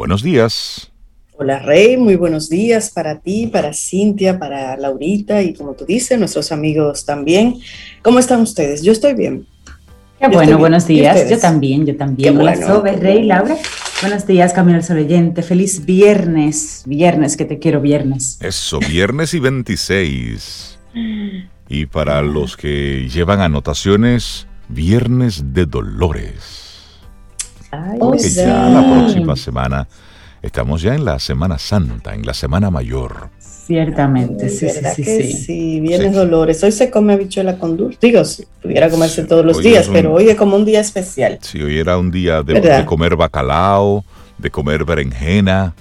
Buenos días. Hola Rey, muy buenos días para ti, para Cintia, para Laurita y como tú dices, nuestros amigos también. ¿Cómo están ustedes? Yo estoy bien. Qué bueno, buenos días. Yo también, yo también. Hola Sobe, Rey, Laura. Buenos días, Camilo el Soleyente. Feliz viernes. Viernes, que te quiero viernes. Eso, viernes y 26. Y para los que llevan anotaciones, viernes de Dolores. Porque ya la próxima semana estamos ya en la Semana Santa, en la Semana Mayor. Ciertamente, sí, sí, sí, sí. Viernes Dolores. Hoy se come habichuela con dulce. Digo, pudiera comerse todos los días, pero hoy es como un día especial. Sí, hoy era un día de, comer bacalao, de comer berenjena.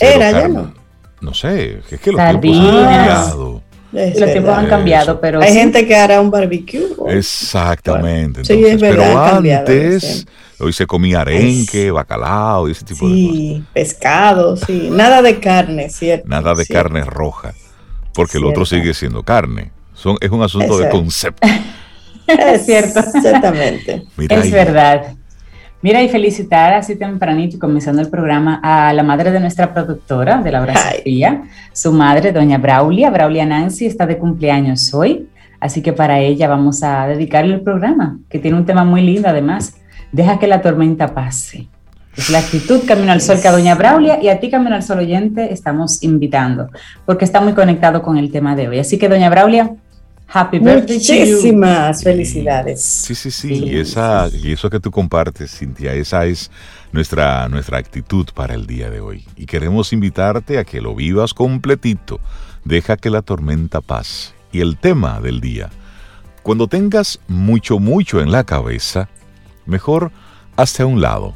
Era, ya no. No sé, es que los tiempos han cambiado. Los tiempos han cambiado, pero. Hay gente que hará un barbecue. Exactamente. sí, es verdad. Pero antes. Hoy se comía arenque, bacalao y ese tipo de cosas. Sí, pescado, sí. Nada de carne, ¿cierto? Nada de carne roja, porque el otro sigue siendo carne. Son, es un asunto de concepto. es cierto. Exactamente. es verdad. Mira, y felicitar así tempranito, comenzando el programa, a la madre de nuestra productora, de Laura Sofía, su madre, doña Braulia. Braulia Nancy está de cumpleaños hoy, así que para ella vamos a dedicarle el programa, que tiene un tema muy lindo además deja que la tormenta pase. Es la actitud Camino al Sol que a Doña Braulia y a ti Camino al Sol oyente estamos invitando, porque está muy conectado con el tema de hoy. Así que Doña Braulia, happy birthday. Muchísimas felicidades. Sí, sí, sí, Y, esa, y eso que tú compartes, Cintia, esa es nuestra, nuestra actitud para el día de hoy. Y queremos invitarte a que lo vivas completito. Deja que la tormenta pase. Y el tema del día, cuando tengas mucho, mucho en la cabeza, Mejor hazte a un lado.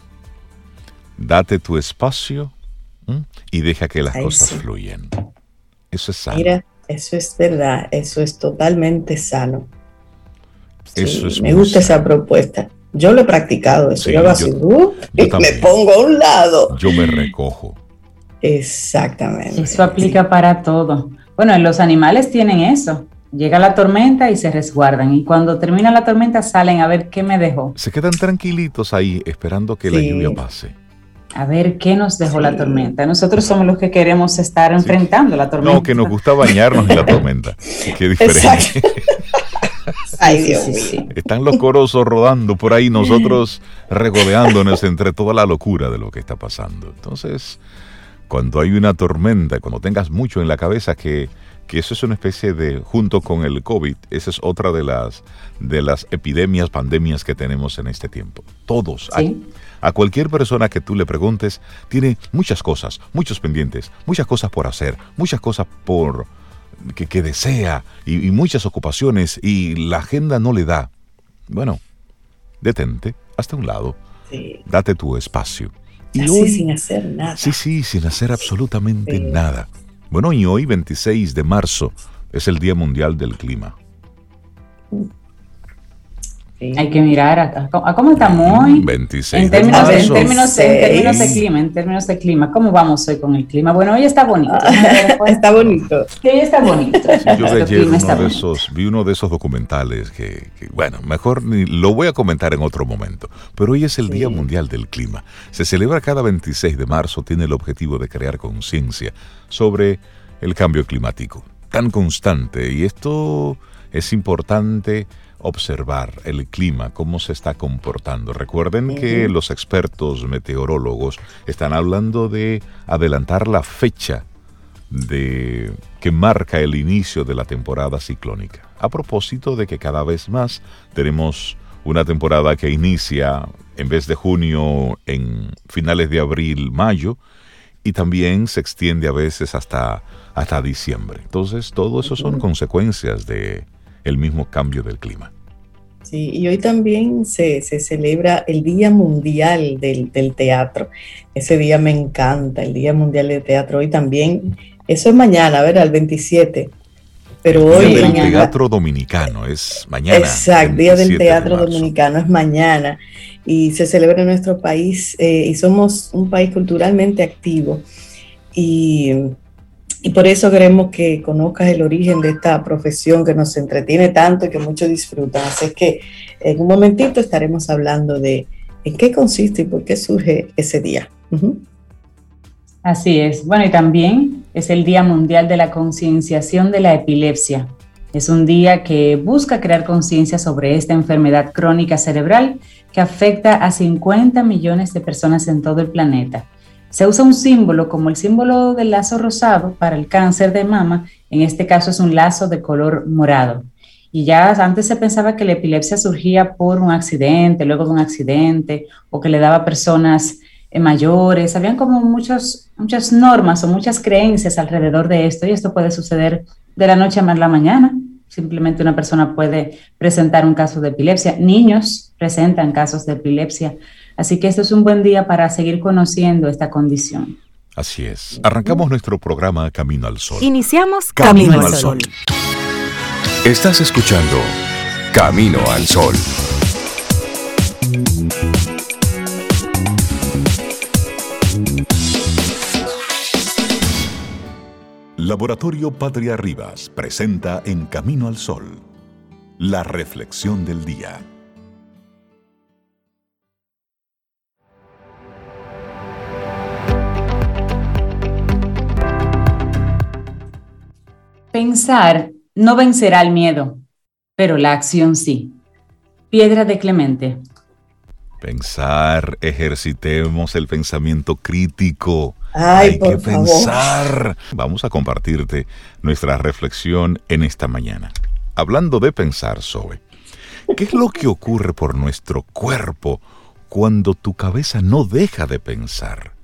Date tu espacio y deja que las cosas fluyan. Eso es sano. Mira, eso es verdad, eso es totalmente sano. eso es me gusta esa propuesta. Yo lo he practicado, eso yo uh, me pongo a un lado. Yo me recojo. Exactamente. Eso aplica para todo. Bueno, los animales tienen eso llega la tormenta y se resguardan. Y cuando termina la tormenta salen a ver qué me dejó. Se quedan tranquilitos ahí esperando que la lluvia pase. A ver qué nos dejó la tormenta. Nosotros somos los que queremos estar enfrentando la tormenta. No, que nos gusta bañarnos en la tormenta. Qué diferente. Ay, Dios Están los coros rodando por ahí, nosotros regodeándonos entre toda la locura de lo que está pasando. Entonces, cuando hay una tormenta, cuando tengas mucho en la cabeza que que eso es una especie de, junto con el COVID, esa es otra de las, de las epidemias, pandemias que tenemos en este tiempo. Todos. A, cualquier persona que tú le preguntes, tiene muchas cosas, muchos pendientes, muchas cosas por hacer, muchas cosas por que, desea y, muchas ocupaciones y la agenda no le da. Bueno, detente, hasta un lado, date tu espacio. Y Así sin hacer nada. Sí, sí, sin hacer absolutamente nada. Bueno, y hoy, 26 de marzo, es el Día Mundial del Clima. Hay que mirar a, cómo estamos hoy. 26 en términos, de, en, términos, de, clima, en términos de clima. ¿Cómo vamos hoy con el clima? Bueno, hoy está bonito. está bonito. Sí, está bonito. yo vi ayer uno de esos, vi uno de esos documentales que, bueno, mejor ni, lo voy a comentar en otro momento. Pero hoy es el Día Mundial del Clima. Se celebra cada 26 de marzo, tiene el objetivo de crear conciencia sobre el cambio climático tan constante. Y esto es importante observar el clima, cómo se está comportando. Recuerden que los expertos meteorólogos están hablando de adelantar la fecha de que marca el inicio de la temporada ciclónica. A propósito de que cada vez más tenemos una temporada que inicia en vez de junio en finales de abril, mayo y también se extiende a veces hasta hasta diciembre. Entonces, todo eso son consecuencias de el mismo cambio del clima. Sí, y hoy también se, celebra el Día Mundial del, Teatro. Ese día me encanta, el Día Mundial del Teatro. Hoy también, eso es mañana, ¿verdad? El 27. Pero hoy. Día del Teatro Dominicano, es mañana. Exacto, Día del Teatro Dominicano es mañana. Y se celebra en nuestro país eh, y somos un país culturalmente activo. Y y por eso queremos que conozcas el origen de esta profesión que nos entretiene tanto y que muchos disfrutan. Así que en un momentito estaremos hablando de en qué consiste y por qué surge ese día. Así es. Bueno, y también es el Día Mundial de la Concienciación de la Epilepsia. Es un día que busca crear conciencia sobre esta enfermedad crónica cerebral que afecta a 50 millones de personas en todo el planeta. Se usa un símbolo como el símbolo del lazo rosado para el cáncer de mama, en este caso es un lazo de color morado. Y ya antes se pensaba que la epilepsia surgía por un accidente, luego de un accidente, o que le daba a personas eh, mayores. Habían como muchos, muchas normas o muchas creencias alrededor de esto, y esto puede suceder de la noche a la mañana. Simplemente una persona puede presentar un caso de epilepsia. Niños presentan casos de epilepsia. Así que esto es un buen día para seguir conociendo esta condición. Así es. Arrancamos nuestro programa Camino al Sol. Iniciamos Camino, al Sol. Estás escuchando Camino al Sol. Laboratorio Patria Rivas presenta En Camino al Sol, la reflexión del día. Pensar no vencerá el miedo, pero la acción sí. Piedra de Clemente. Pensar, ejercitemos el pensamiento crítico. Ay, Hay que pensar. Vamos a compartirte nuestra reflexión en esta mañana. Hablando de pensar, Zoe, ¿qué es lo que ocurre por nuestro cuerpo cuando tu cabeza no deja de pensar?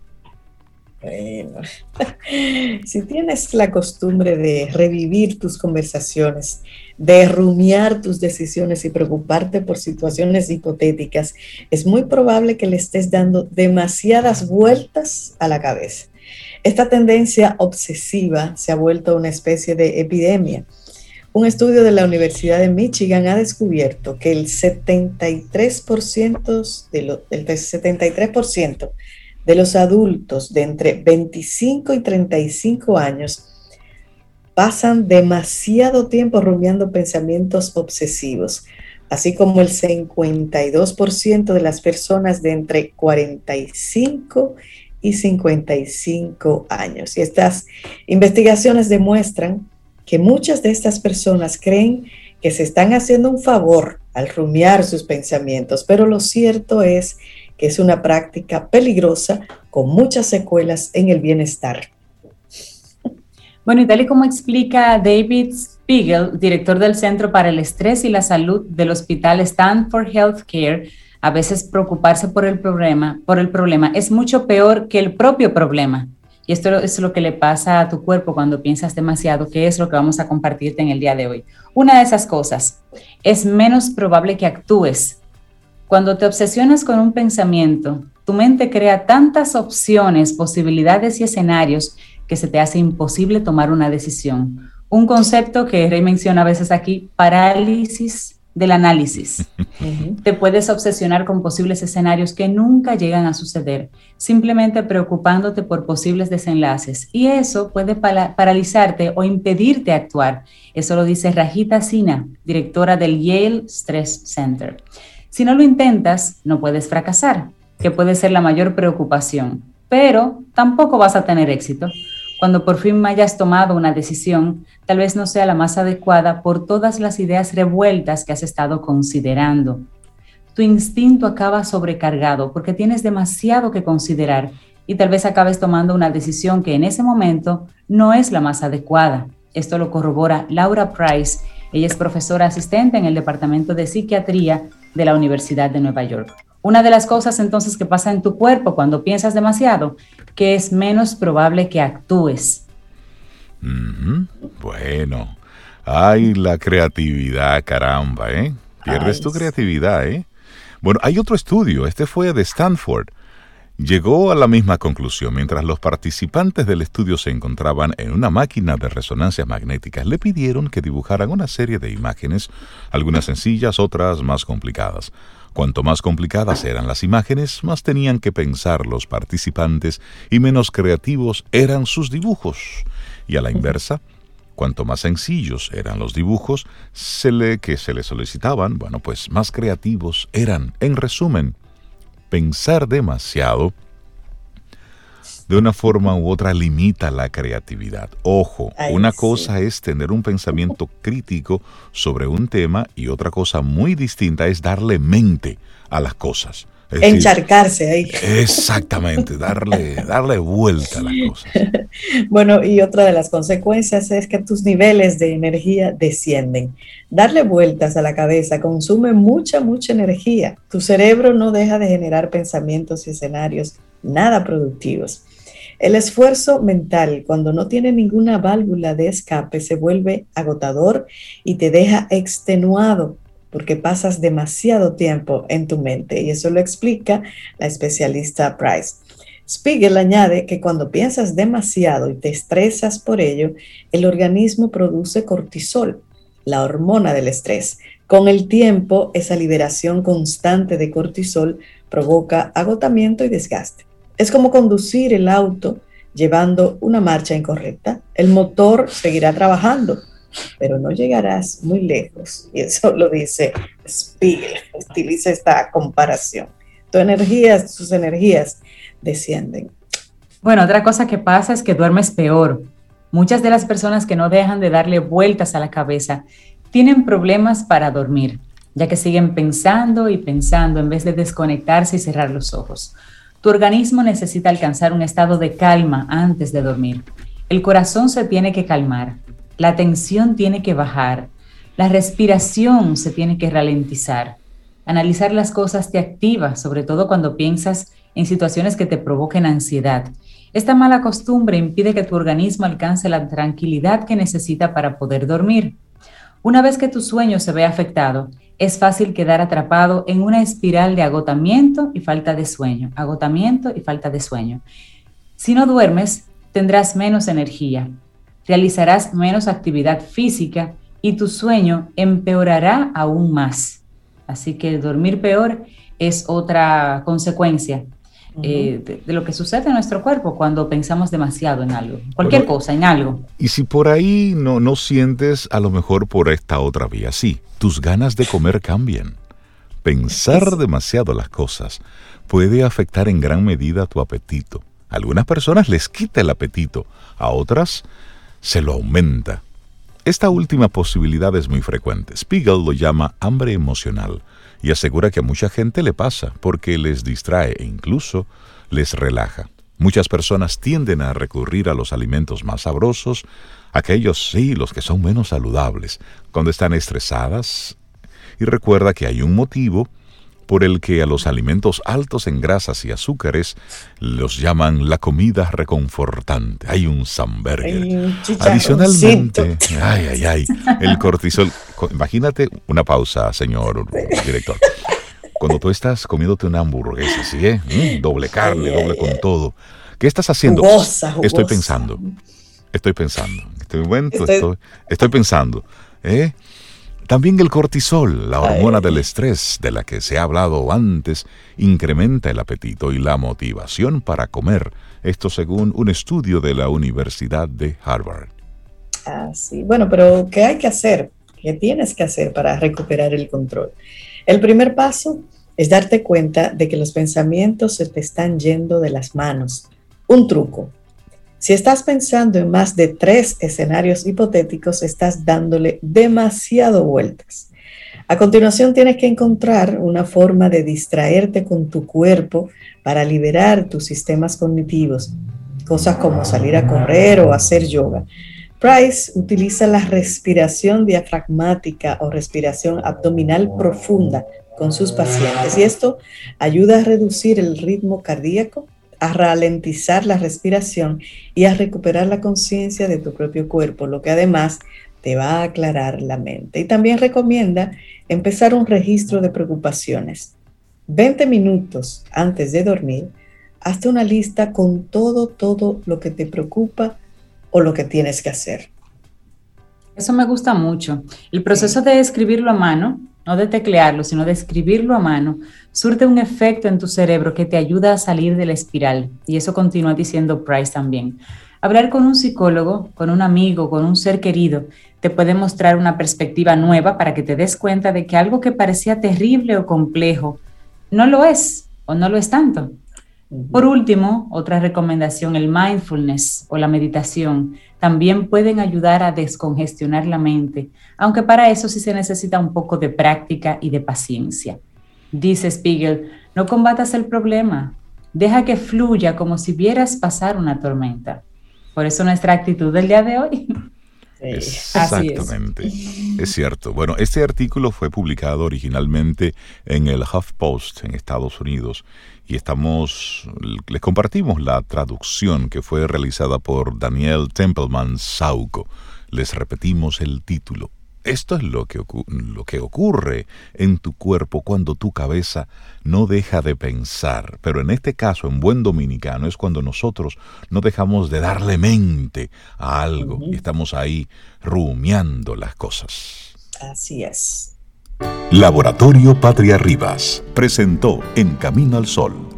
Bueno, si tienes la costumbre de revivir tus conversaciones, de rumiar tus decisiones y preocuparte por situaciones hipotéticas, es muy probable que le estés dando demasiadas vueltas a la cabeza. Esta tendencia obsesiva se ha vuelto una especie de epidemia. Un estudio de la Universidad de Michigan ha descubierto que el 73%, de lo, el 73% de los adultos de entre 25 y 35 años pasan demasiado tiempo rumiando pensamientos obsesivos, así como el 52% de las personas de entre 45 y 55 años. Y estas investigaciones demuestran que muchas de estas personas creen que se están haciendo un favor al rumiar sus pensamientos, pero lo cierto es que es una práctica peligrosa con muchas secuelas en el bienestar. Bueno, y tal y como explica David Spiegel, director del Centro para el Estrés y la Salud del Hospital Stanford Healthcare, a veces preocuparse por el problema, por el problema es mucho peor que el propio problema. Y esto es lo que le pasa a tu cuerpo cuando piensas demasiado, que es lo que vamos a compartirte en el día de hoy. Una de esas cosas, es menos probable que actúes cuando te obsesionas con un pensamiento, tu mente crea tantas opciones, posibilidades y escenarios que se te hace imposible tomar una decisión. Un concepto que Rey menciona a veces aquí, parálisis del análisis. Te puedes obsesionar con posibles escenarios que nunca llegan a suceder, simplemente preocupándote por posibles desenlaces. Y eso puede paralizarte o impedirte actuar. Eso lo dice Rajita Sina, directora del Yale Stress Center. Si no lo intentas, no puedes fracasar, que puede ser la mayor preocupación, pero tampoco vas a tener éxito. Cuando por fin hayas tomado una decisión, tal vez no sea la más adecuada por todas las ideas revueltas que has estado considerando. Tu instinto acaba sobrecargado porque tienes demasiado que considerar y tal vez acabes tomando una decisión que en ese momento no es la más adecuada. Esto lo corrobora Laura Price. Ella es profesora asistente en el Departamento de Psiquiatría de la Universidad de Nueva York. Una de las cosas entonces que pasa en tu cuerpo cuando piensas demasiado, que es menos probable que actúes. Bueno, ay, la creatividad, caramba, ¿eh? Pierdes tu creatividad, ¿eh? Bueno, hay otro estudio, este fue de Stanford, llegó a la misma conclusión. Mientras los participantes del estudio se encontraban en una máquina de resonancias magnéticas, le pidieron que dibujaran una serie de imágenes, algunas sencillas, otras más complicadas. Cuanto más complicadas eran las imágenes, más tenían que pensar los participantes y menos creativos eran sus dibujos. Y a la inversa, cuanto más sencillos eran los dibujos se le, que se les solicitaban, bueno, pues más creativos eran. En resumen, pensar demasiado de una forma u otra limita la creatividad. Ojo, una cosa es tener un pensamiento crítico sobre un tema y otra cosa muy distinta es darle mente a las cosas. Encharcarse ahí. Exactamente, darle, darle vuelta a las cosas. bueno, y otra de las consecuencias es que tus niveles de energía descienden. Darle vueltas a la cabeza consume mucha, mucha energía. Tu cerebro no deja de generar pensamientos y escenarios nada productivos. El esfuerzo mental, cuando no tiene ninguna válvula de escape, se vuelve agotador y te deja extenuado porque pasas demasiado tiempo en tu mente y eso lo explica la especialista Price. Spiegel añade que cuando piensas demasiado y te estresas por ello, el organismo produce cortisol, la hormona del estrés. Con el tiempo, esa liberación constante de cortisol provoca agotamiento y desgaste. Es como conducir el auto llevando una marcha incorrecta. El motor seguirá trabajando, pero no llegarás muy lejos. Y eso lo dice Spiegel, utiliza esta comparación. Tu energías, sus energías descienden. Bueno, otra cosa que pasa es que duermes peor. Muchas de las personas que no dejan de darle vueltas a la cabeza tienen problemas para dormir, ya que siguen pensando y pensando en vez de desconectarse y cerrar los ojos. Tu organismo necesita alcanzar un estado de calma antes de dormir. El corazón se tiene que calmar, la tensión tiene que bajar, la respiración se tiene que ralentizar. Analizar las cosas te activa, sobre todo cuando piensas en situaciones que te provoquen ansiedad. Esta mala costumbre impide que tu organismo alcance la tranquilidad que necesita para poder dormir. Una vez que tu sueño se ve afectado, es fácil quedar atrapado en una espiral de agotamiento y falta de sueño, agotamiento y falta de sueño. Si no duermes, tendrás menos energía, realizarás menos actividad física y tu sueño empeorará aún más. Así que dormir peor es otra consecuencia eh, de, lo que sucede en nuestro cuerpo cuando pensamos demasiado en algo, cualquier cosa, en algo. Y si por ahí no, no sientes, a lo mejor por esta otra vía, sí, tus ganas de comer cambian. Pensar demasiado las cosas puede afectar en gran medida tu apetito. A algunas personas les quita el apetito, a otras se lo aumenta. Esta última posibilidad es muy frecuente. Spiegel lo llama hambre emocional y asegura que a mucha gente le pasa porque les distrae e incluso les relaja. Muchas personas tienden a recurrir a los alimentos más sabrosos, aquellos sí, los que son menos saludables, cuando están estresadas. Y recuerda que hay un motivo por el que a los alimentos altos en grasas y azúcares los llaman la comida reconfortante. Hay un samberger. Adicionalmente, ay, ay, ay, el cortisol. Imagínate una pausa, señor director. Cuando tú estás comiéndote una hamburguesa, ¿sí? Eh? Mm, doble carne, doble con todo. ¿Qué estás haciendo? Estoy pensando. Estoy pensando. En este momento estoy, estoy pensando. ¿eh? También el cortisol, la hormona del estrés de la que se ha hablado antes, incrementa el apetito y la motivación para comer. Esto según un estudio de la Universidad de Harvard. Ah, sí. Bueno, pero ¿qué hay que hacer? ¿Qué tienes que hacer para recuperar el control? El primer paso es darte cuenta de que los pensamientos se te están yendo de las manos. Un truco, si estás pensando en más de tres escenarios hipotéticos, estás dándole demasiado vueltas. A continuación tienes que encontrar una forma de distraerte con tu cuerpo para liberar tus sistemas cognitivos, cosas como salir a correr o hacer yoga. Price utiliza la respiración diafragmática o respiración abdominal profunda con sus pacientes y esto ayuda a reducir el ritmo cardíaco a ralentizar la respiración y a recuperar la conciencia de tu propio cuerpo, lo que además te va a aclarar la mente. Y también recomienda empezar un registro de preocupaciones. 20 minutos antes de dormir, hazte una lista con todo, todo lo que te preocupa o lo que tienes que hacer. Eso me gusta mucho. El proceso de escribirlo a mano no de teclearlo, sino de escribirlo a mano, surte un efecto en tu cerebro que te ayuda a salir de la espiral. Y eso continúa diciendo Price también. Hablar con un psicólogo, con un amigo, con un ser querido, te puede mostrar una perspectiva nueva para que te des cuenta de que algo que parecía terrible o complejo no lo es o no lo es tanto. Por último, otra recomendación, el mindfulness o la meditación, también pueden ayudar a descongestionar la mente, aunque para eso sí se necesita un poco de práctica y de paciencia. Dice Spiegel, no combatas el problema, deja que fluya como si vieras pasar una tormenta. Por eso nuestra actitud del día de hoy. Exactamente. Es. cierto. Bueno, este artículo fue publicado originalmente en el HuffPost en Estados Unidos y estamos les compartimos la traducción que fue realizada por Daniel Templeman Sauco. Les repetimos el título. Esto es lo que, lo que ocurre en tu cuerpo cuando tu cabeza no deja de pensar. Pero en este caso, en buen dominicano, es cuando nosotros no dejamos de darle mente a algo y estamos ahí rumiando las cosas. Así es. Laboratorio Patria Rivas presentó En Camino al Sol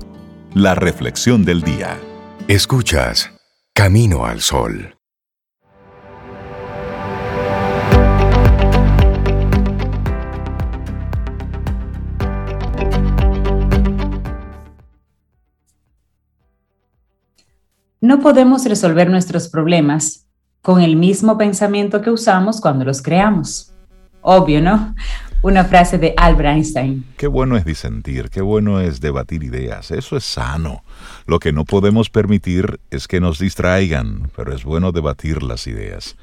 la reflexión del día. Escuchas Camino al Sol. No podemos resolver nuestros problemas con el mismo pensamiento que usamos cuando los creamos. Obvio, ¿no? Una frase de Albert Einstein. Qué bueno es disentir, qué bueno es debatir ideas, eso es sano. Lo que no podemos permitir es que nos distraigan, pero es bueno debatir las ideas.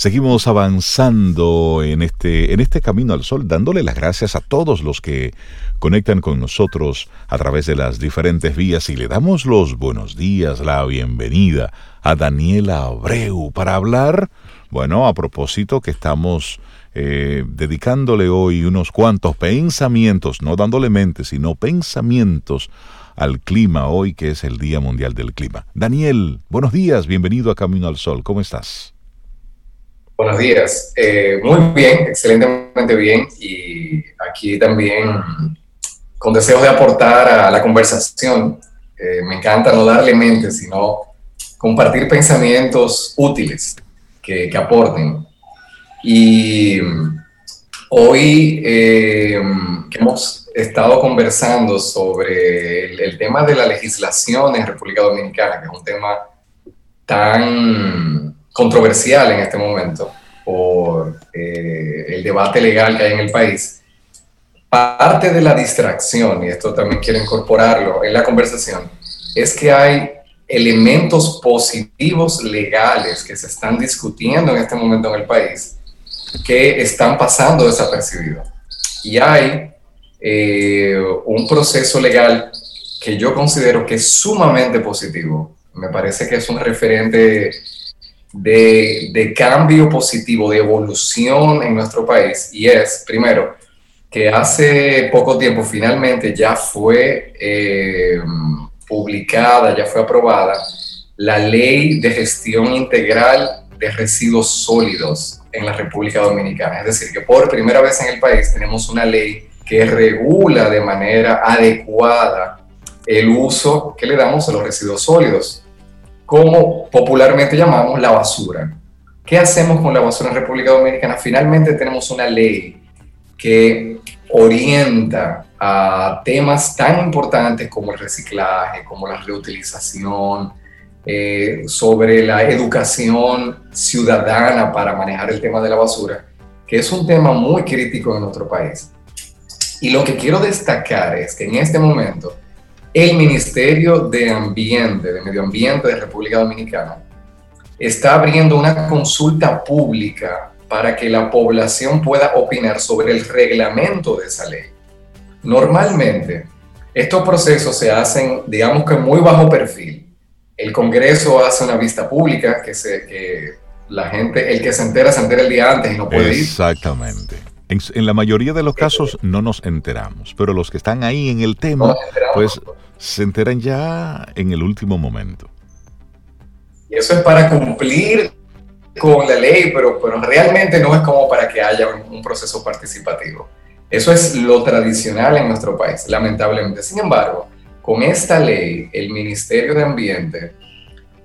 Seguimos avanzando en este, en este camino al sol, dándole las gracias a todos los que conectan con nosotros a través de las diferentes vías y le damos los buenos días, la bienvenida a Daniela Abreu para hablar, bueno, a propósito que estamos eh, dedicándole hoy unos cuantos pensamientos, no dándole mente, sino pensamientos al clima hoy que es el Día Mundial del Clima. Daniel, buenos días, bienvenido a Camino al Sol, ¿cómo estás? Buenos días. Eh, muy bien, excelentemente bien. Y aquí también con deseos de aportar a la conversación. Eh, me encanta no darle mente, sino compartir pensamientos útiles que, aporten. Y hoy eh, hemos estado conversando sobre el, el tema de la legislación en República Dominicana, que es un tema tan controversial en este momento por eh, el debate legal que hay en el país, parte de la distracción, y esto también quiero incorporarlo en la conversación, es que hay elementos positivos legales que se están discutiendo en este momento en el país que están pasando desapercibidos. Y hay eh, un proceso legal que yo considero que es sumamente positivo. Me parece que es un referente de, cambio positivo, de evolución en nuestro país. Y es, primero, que hace poco tiempo finalmente ya fue eh, publicada, ya fue aprobada la ley de gestión integral de residuos sólidos en la República Dominicana. Es decir, que por primera vez en el país tenemos una ley que regula de manera adecuada el uso que le damos a los residuos sólidos como popularmente llamamos la basura. ¿Qué hacemos con la basura en República Dominicana? Finalmente tenemos una ley que orienta a temas tan importantes como el reciclaje, como la reutilización, eh, sobre la educación ciudadana para manejar el tema de la basura, que es un tema muy crítico en nuestro país. Y lo que quiero destacar es que en este momento el Ministerio de Ambiente, de Medio Ambiente de República Dominicana, está abriendo una consulta pública para que la población pueda opinar sobre el reglamento de esa ley. Normalmente, estos procesos se hacen, digamos que muy bajo perfil. El Congreso hace una vista pública que, se, que la gente, el que se entera, se entera el día antes y no puede ir. Exactamente. En, la mayoría de los casos no nos enteramos, pero los que están ahí en el tema, pues se enteran ya en el último momento. Y eso es para cumplir con la ley, pero, pero realmente no es como para que haya un, proceso participativo. Eso es lo tradicional en nuestro país, lamentablemente. Sin embargo, con esta ley, el Ministerio de Ambiente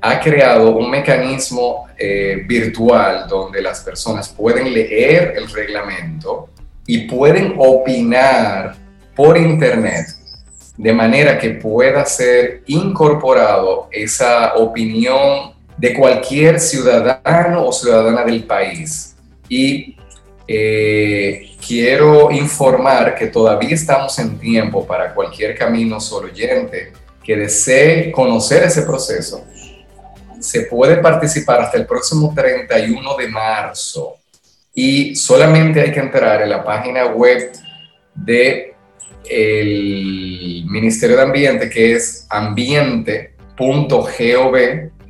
ha creado un mecanismo eh, virtual donde las personas pueden leer el reglamento y pueden opinar por internet de manera que pueda ser incorporado esa opinión de cualquier ciudadano o ciudadana del país. Y eh, quiero informar que todavía estamos en tiempo para cualquier camino solo oyente que desee conocer ese proceso. Se puede participar hasta el próximo 31 de marzo y solamente hay que entrar en la página web de el Ministerio de Ambiente que es ambiente.gov,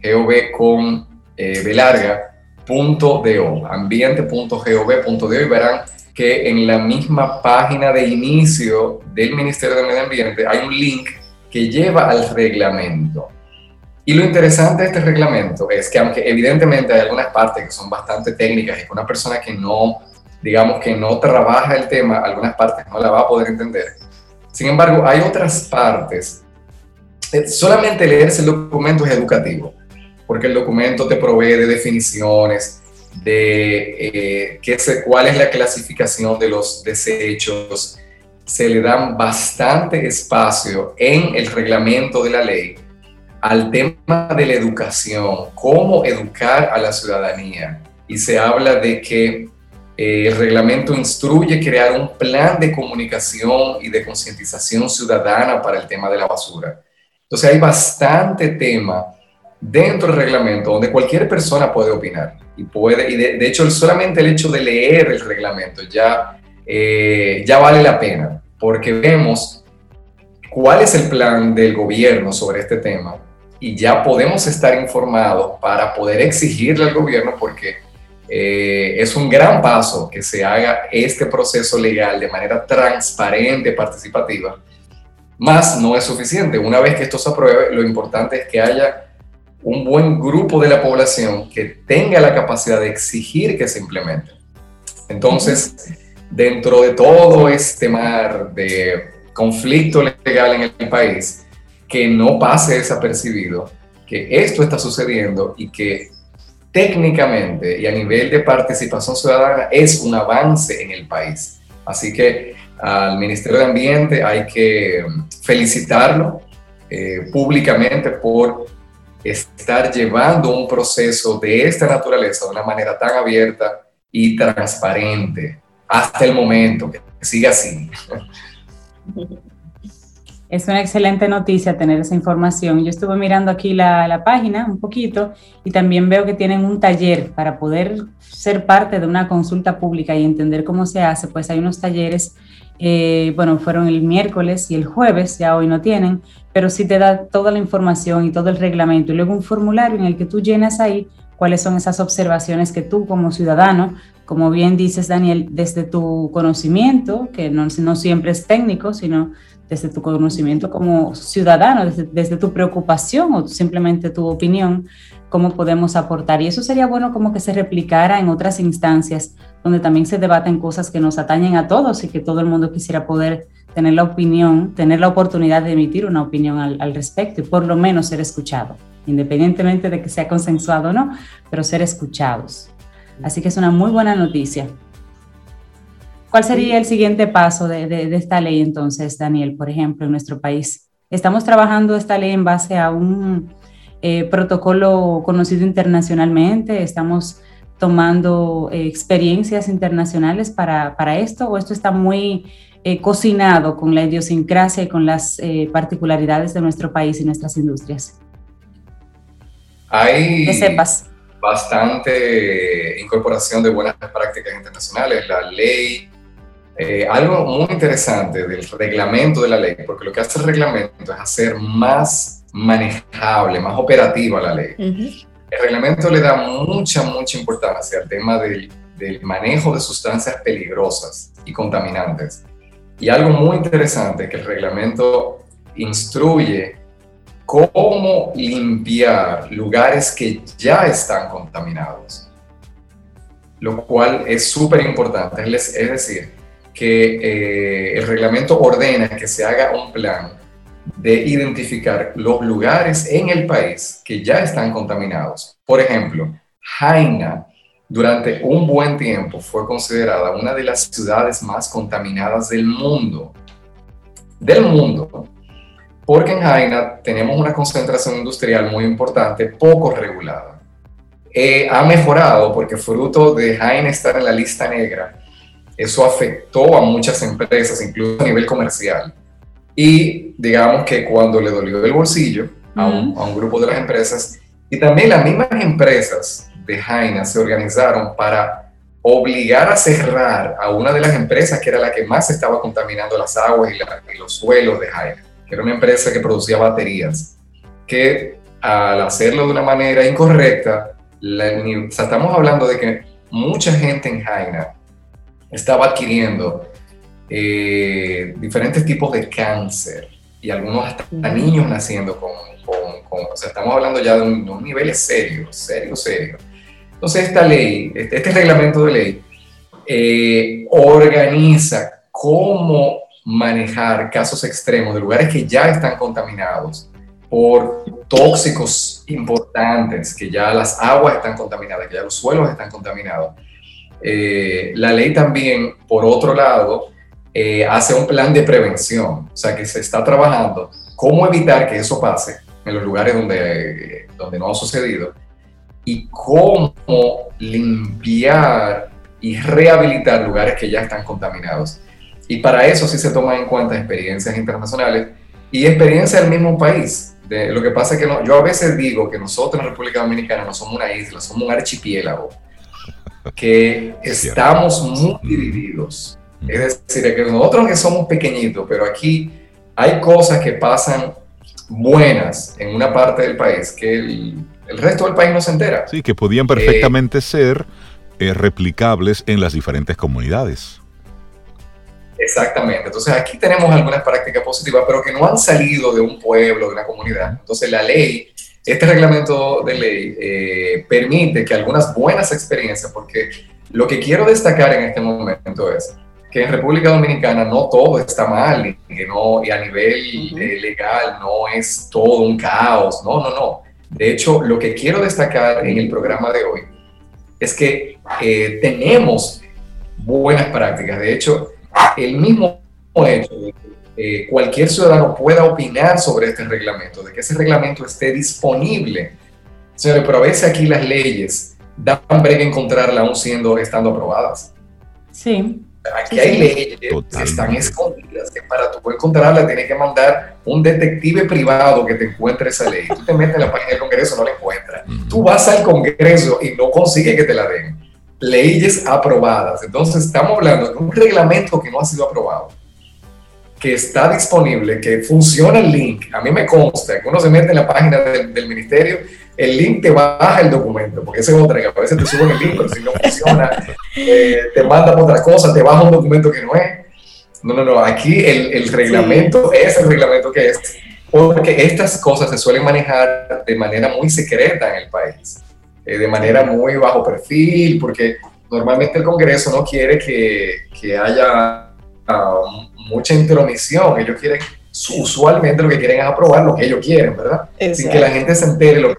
gov con eh, larga, punto .do, y verán que en la misma página de inicio del Ministerio de Medio Ambiente hay un link que lleva al reglamento. Y lo interesante de este reglamento es que aunque evidentemente hay algunas partes que son bastante técnicas y que una persona que no, digamos que no trabaja el tema, algunas partes no la va a poder entender. Sin embargo, hay otras partes. Eh, solamente leerse el documento es educativo porque el documento te provee de definiciones, de eh, qué cuál es la clasificación de los desechos. Se le dan bastante espacio en el reglamento de la ley al tema de la educación, cómo educar a la ciudadanía. Y se habla de que eh, el reglamento instruye crear un plan de comunicación y de concientización ciudadana para el tema de la basura. Entonces hay bastante tema dentro del reglamento donde cualquier persona puede opinar y puede, y de, hecho solamente el hecho de leer el reglamento ya, eh, ya vale la pena, porque vemos cuál es el plan del gobierno sobre este tema y ya podemos estar informados para poder exigirle al gobierno porque eh, es un gran paso que se haga este proceso legal de manera transparente, participativa, más no es suficiente. Una vez que esto se apruebe, lo importante es que haya un buen grupo de la población que tenga la capacidad de exigir que se implemente. Entonces, dentro de todo este mar de conflicto legal en el país, que no pase desapercibido que esto está sucediendo y que técnicamente y a nivel de participación ciudadana es un avance en el país. Así que al Ministerio de Ambiente hay que felicitarlo eh, públicamente por estar llevando un proceso de esta naturaleza de una manera tan abierta y transparente hasta el momento, que siga así. Es una excelente noticia tener esa información. Yo estuve mirando aquí la, la, página un poquito y también veo que tienen un taller para poder ser parte de una consulta pública y entender cómo se hace. Pues hay unos talleres eh, bueno, fueron el miércoles y el jueves, ya hoy no tienen, pero sí te da toda la información y todo el reglamento y luego un formulario en el que tú llenas ahí cuáles son esas observaciones que tú como ciudadano, como bien dices Daniel, desde tu conocimiento, que no, no siempre es técnico, sino desde tu conocimiento como ciudadano, desde, desde tu preocupación o simplemente tu opinión, cómo podemos aportar. Y eso sería bueno como que se replicara en otras instancias donde también se debaten cosas que nos atañen a todos y que todo el mundo quisiera poder tener la opinión, tener la oportunidad de emitir una opinión al, respecto y por lo menos ser escuchado, independientemente de que sea consensuado o no, pero ser escuchados. Así que es una muy buena noticia. ¿Cuál sería el siguiente paso de, de esta ley entonces, Daniel, por ejemplo, en nuestro país? Estamos trabajando esta ley en base a un eh, protocolo conocido internacionalmente, estamos tomando eh, experiencias internacionales para, para, esto o esto está muy eh, cocinado con la idiosincrasia y con las particularidades de nuestro país y nuestras industrias? Hay bastante incorporación de buenas prácticas internacionales, la ley, algo muy interesante del reglamento de la ley, porque lo que hace el reglamento es hacer más manejable, más operativa la ley. El reglamento le da mucha, mucha importancia al tema del, del, manejo de sustancias peligrosas y contaminantes. Y algo muy interesante que el reglamento instruye cómo limpiar lugares que ya están contaminados, lo cual es súper importante. Es decir, que eh, el reglamento ordena que se haga un plan de identificar los lugares en el país que ya están contaminados. Por ejemplo, Jaina durante un buen tiempo fue considerada una de las ciudades más contaminadas del mundo. Del mundo. porque en Jaina tenemos una concentración industrial muy importante, poco regulada. Eh, ha mejorado porque fruto de Jaina estar en la lista negra, eso afectó a muchas empresas, incluso a nivel comercial. Y digamos que cuando le dolió el bolsillo a un, a un grupo de las empresas, y también las mismas empresas de Jaina se organizaron para obligar a cerrar a una de las empresas que era la que más estaba contaminando las aguas y, los suelos de Jaina, que era una empresa que producía baterías, que al hacerlo de una manera incorrecta, estamos hablando de que mucha gente en Jaina estaba adquiriendo eh, diferentes tipos de cáncer y algunos hasta niños naciendo con, o sea, estamos hablando ya de un, un nivel serio, serio, serio. Entonces, esta ley, este, este reglamento de ley, eh, organiza cómo manejar casos extremos de lugares que ya están contaminados por tóxicos importantes, que ya las aguas están contaminadas, que ya los suelos están contaminados. Eh, la ley también, por otro lado, eh, hace un plan de prevención, o sea que se está trabajando cómo evitar que eso pase en los lugares donde, donde no ha sucedido y cómo limpiar y rehabilitar lugares que ya están contaminados. Y para eso sí se toman en cuenta experiencias internacionales y experiencias del mismo país. De, lo que pasa es que yo a veces digo que nosotros en República Dominicana no somos una isla, somos un archipiélago, que estamos muy divididos. Es decir, que nosotros que somos pequeñitos, pero aquí hay cosas que pasan buenas en una parte del país que el, resto del país no se entera. Sí, que podían perfectamente eh, ser eh, replicables en las diferentes comunidades. Exactamente. Entonces aquí tenemos algunas prácticas positivas, pero que no han salido de un pueblo, de una comunidad. Entonces la ley, este reglamento de ley eh, permite que algunas buenas experiencias, porque lo que quiero destacar en este momento es que en República Dominicana no todo está mal y, que no, y a nivel eh, legal no es todo un caos, no, no, no. De hecho, lo que quiero destacar en el programa de hoy es que eh, tenemos buenas prácticas. De hecho, el mismo hecho de eh, cualquier ciudadano pueda opinar sobre este reglamento, de que ese reglamento esté disponible. Señores, pero a veces aquí las leyes dan breve encontrarla aún siendo, estando aprobadas. Sí. Aquí hay leyes que están escondidas, que para tú encontrarla tienes que mandar un detective privado que te encuentre esa ley. Tú te metes en la página del Congreso, no la encuentras. Tú vas al Congreso y no consigues que te la den. Leyes aprobadas. Entonces estamos hablando de un reglamento que no ha sido aprobado, que está disponible, que funciona el link. A mí me consta que uno se mete en la página del, del ministerio el link te baja el documento, porque ese es otra, que a veces te suben el link, pero si no funciona, eh, te manda por otra cosa, te baja un documento que no es. No, no, no, aquí el, el reglamento es el reglamento que es, porque estas cosas se suelen manejar de manera muy secreta en el país, eh, de manera muy bajo perfil, porque normalmente el Congreso no quiere que, que haya uh, mucha intromisión, ellos quieren, usualmente lo que quieren es aprobar lo que ellos quieren, ¿verdad? Sin que la gente se entere lo que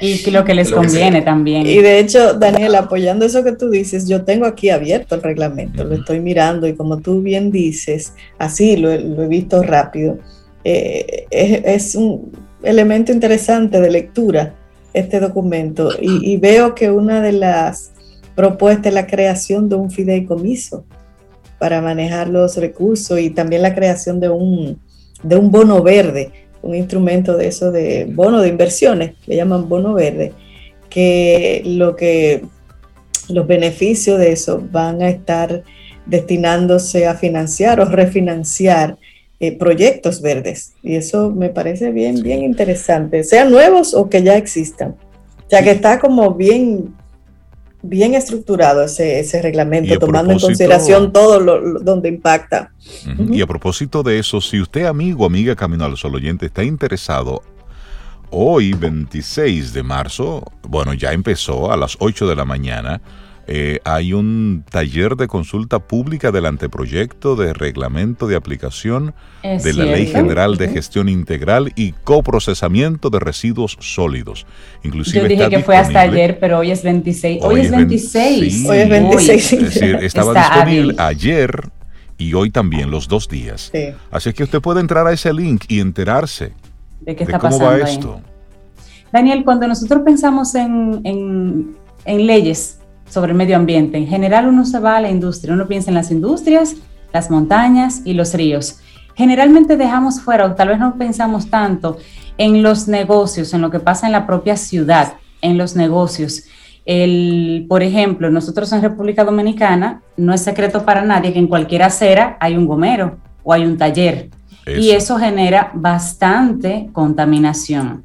y lo que les conviene también. Y de hecho, Daniel, apoyando eso que tú dices, yo tengo aquí abierto el reglamento, lo estoy mirando y como tú bien dices, así lo, he visto rápido. Eh, es, un elemento interesante de lectura este documento y, veo que una de las propuestas es la creación de un fideicomiso para manejar los recursos y también la creación de un, de un bono verde un instrumento de eso de bono de inversiones, le llaman bono verde, que lo que los beneficios de eso van a estar destinándose a financiar o refinanciar eh, proyectos verdes. Y eso me parece bien, bien interesante, sean nuevos o que ya existan. ya que está como bien bien estructurado ese, ese reglamento, tomando en consideración todo lo, donde impacta. Y a propósito de eso, si usted, amigo, amiga Camino al Sol oyente, está interesado, hoy, 26 de marzo, bueno, ya empezó a las 8 de la mañana, eh, hay un taller de consulta pública del anteproyecto de reglamento de aplicación de la Ley General de Gestión Integral y Coprocesamiento de Residuos Sólidos. Inclusive Yo dije que fue hasta ayer, pero hoy es 26. Hoy, es 26. hoy es 26. es decir, estaba disponible ayer y hoy también, los dos días. Así que usted puede entrar a ese link y enterarse de, qué está cómo va esto. Daniel, cuando nosotros pensamos en, en leyes sobre el medio ambiente, en general uno se va a la industria, uno piensa en las industrias, las montañas y los ríos. Generalmente dejamos fuera, o tal vez no pensamos tanto en los negocios, en lo que pasa en la propia ciudad, en los negocios. El, por ejemplo, nosotros en República Dominicana no es secreto para nadie que en cualquier acera hay un gomero o hay un taller y eso genera bastante contaminación.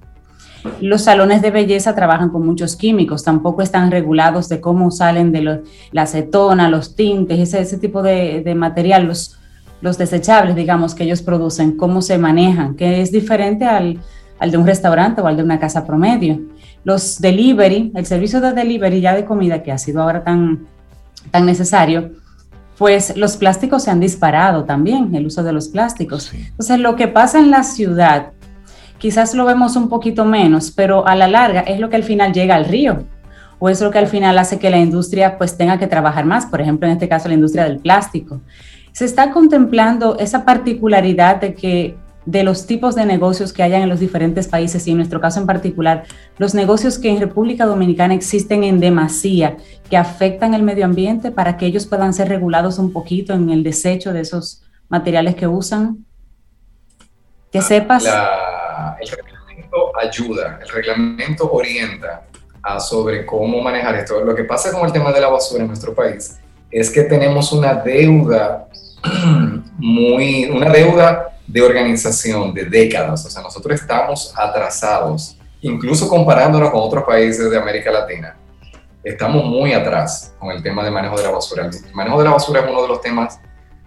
Los salones de belleza trabajan con muchos químicos, tampoco están regulados de cómo salen de la acetona, los tintes, ese, ese tipo de, de material, los, los desechables, digamos, que ellos producen, cómo se manejan, que es diferente al, al de un restaurante o al de una casa promedio. Los delivery, el servicio de delivery ya de comida que ha sido ahora tan, tan necesario, pues los plásticos se han disparado también, el uso de los plásticos. Entonces, lo que pasa en la ciudad, quizás lo vemos un poquito menos, pero a la larga es lo que al final llega al río o es lo que al final hace que la industria pues tenga que trabajar más, por ejemplo, en este caso la industria del plástico. Se está contemplando esa particularidad de que de los tipos de negocios que hayan en los diferentes países y en nuestro caso en particular, los negocios que en República Dominicana existen en demasía, que afectan el medio ambiente para que ellos puedan ser regulados un poquito en el desecho de esos materiales que usan? Que sepas. El reglamento ayuda, el reglamento orienta a sobre cómo manejar esto. Lo que pasa con el tema de la basura en nuestro país es que tenemos una deuda muy, una deuda de organización de décadas. O sea, nosotros estamos atrasados, incluso comparándonos con otros países de América Latina. Estamos muy atrás con el tema de manejo de la basura. El manejo de la basura es uno de los temas,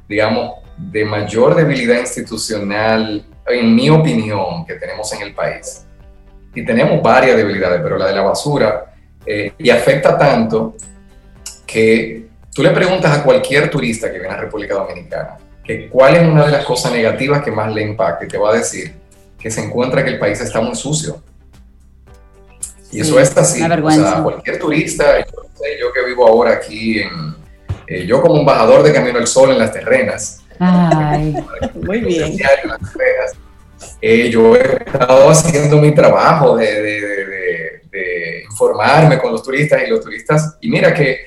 digamos, de mayor debilidad institucional, en mi opinión, que tenemos en el país. Y tenemos varias debilidades, pero la de la basura, eh, y afecta tanto que tú le preguntas a cualquier turista que viene a República Dominicana, que cuál es una de las cosas negativas que más le impacta y te va a decir que se encuentra que el país está muy sucio. Y eso es así. O sea, cualquier turista, yo, que vivo ahora aquí, en, eh, yo como embajador de Camino al Sol en las terrenas, muy bien. Eh, yo he estado haciendo mi trabajo de, de, de, informarme con los turistas y los turistas, y mira que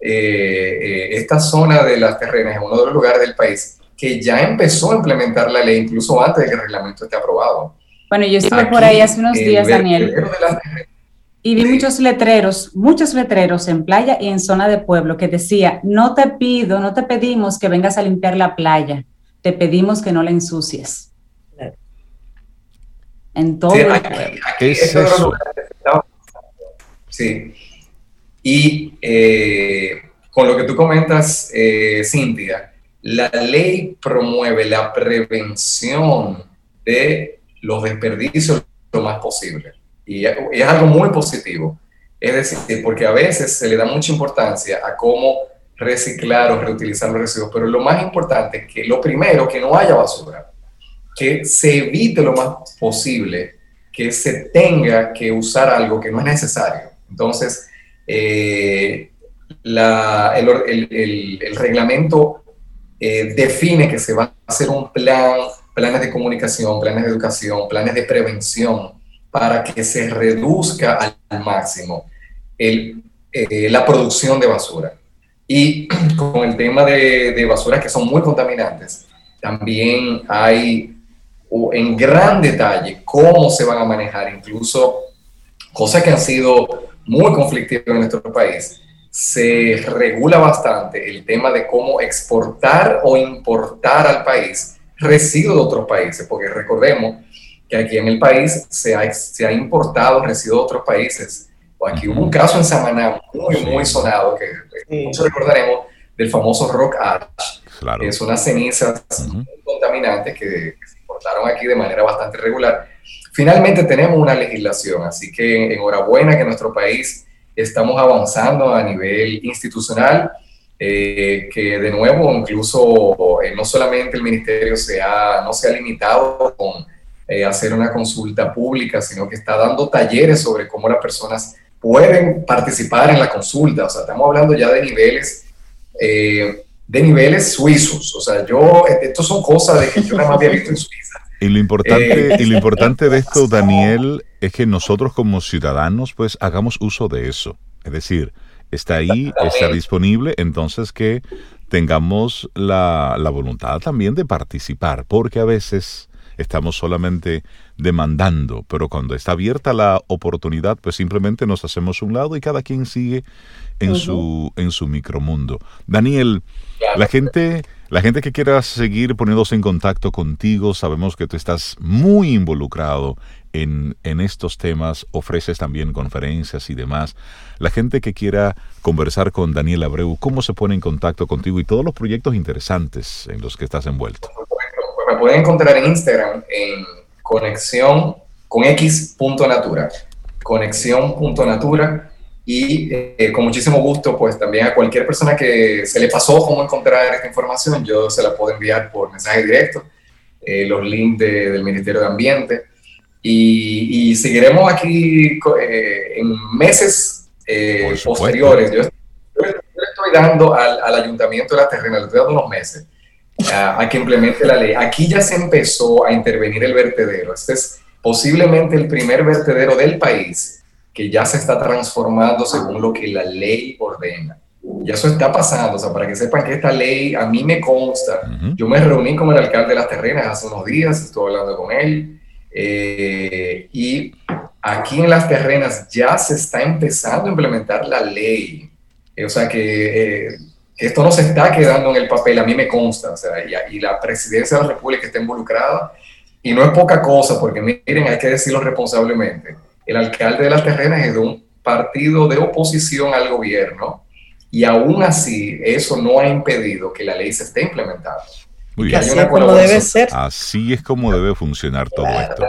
eh, esta zona de las terrenas es uno de los lugares del país que ya empezó a implementar la ley incluso antes de que el reglamento esté aprobado. Bueno, yo estuve por ahí hace unos días, Daniel, y vi muchos letreros, muchos letreros en playa y en zona de pueblo que decía, no te pido, no te pedimos que vengas a limpiar la playa, te pedimos que no la ensucies. En todo el ¿Qué es eso? Sí. Y eh, con lo que tú comentas, eh, Cintia, la ley promueve la prevención de los desperdicios lo más posible. Y es algo muy positivo. Es decir, porque a veces se le da mucha importancia a cómo reciclar o reutilizar los residuos, pero lo más importante es que lo primero, que no haya basura, que se evite lo más posible que se tenga que usar algo que no es necesario. Entonces, eh, el, reglamento eh, define que se va a hacer un plan, planes de comunicación, planes de educación, planes de prevención para que se reduzca al máximo el, eh, la producción de basura. Y con el tema de, de basuras que son muy contaminantes, también hay en gran detalle cómo se van a manejar, incluso cosas que han sido muy conflictivas en nuestro país, se regula bastante el tema de cómo exportar o importar al país residuos de otros países, porque recordemos que aquí en el país se ha, se ha importado residuos de otros países. O aquí hubo un caso en Samaná muy, muy sonado, que muchos recordaremos, del famoso rock ash, que es unas cenizas contaminantes que, se importaron aquí de manera bastante regular. Finalmente tenemos una legislación, así que enhorabuena que nuestro país estamos avanzando a nivel institucional, eh, que de nuevo incluso eh, no solamente el ministerio se ha, no se ha limitado con eh, hacer una consulta pública, sino que está dando talleres sobre cómo las personas pueden participar en la consulta. O sea, estamos hablando ya de niveles de niveles suizos. O sea, yo, esto son cosas de que yo nada más había visto en Suiza. Y lo importante, y lo eh, importante de esto, Daniel, es que nosotros como ciudadanos, pues hagamos uso de eso. Es decir, está ahí, está disponible, entonces que tengamos la, la voluntad también de participar, porque a veces estamos solamente demandando, pero cuando está abierta la oportunidad, pues simplemente nos hacemos un lado y cada quien sigue en su en su micromundo. Daniel, la gente la gente que quiera seguir poniéndose en contacto contigo, sabemos que tú estás muy involucrado en, en, estos temas, ofreces también conferencias y demás. La gente que quiera conversar con Daniel Abreu, ¿cómo se pone en contacto contigo y todos los proyectos interesantes en los que estás envuelto? Me pueden encontrar en Instagram en conexión con x.natura, conexión.natura y eh, con muchísimo gusto, pues también a cualquier persona que se le pasó cómo encontrar esta información, yo se la puedo enviar por mensaje directo, eh, los links del Ministerio de Ambiente. Y, seguiremos aquí eh, en meses posteriores. Yo, le estoy dando al, al, Ayuntamiento de la Terrena, le estoy dando unos meses a, a, que implemente la ley. Aquí ya se empezó a intervenir el vertedero. Este es posiblemente el primer vertedero del país que ya se está transformando según lo que la ley ordena. Y eso está pasando, o sea, para que sepan que esta ley a mí me consta. Yo me reuní con el alcalde de Las Terrenas hace unos días, estuve hablando con él, eh, y aquí en Las Terrenas ya se está empezando a implementar la ley. o sea, que eh, esto no se está quedando en el papel, a mí me consta, o sea, y, y la presidencia de la República está involucrada, y no es poca cosa, porque miren, hay que decirlo responsablemente el alcalde de las terrenas es de un partido de oposición al gobierno y aún así eso no ha impedido que la ley se esté implementando. Muy bien. Así es como debe ser. Así es como debe funcionar todo esto.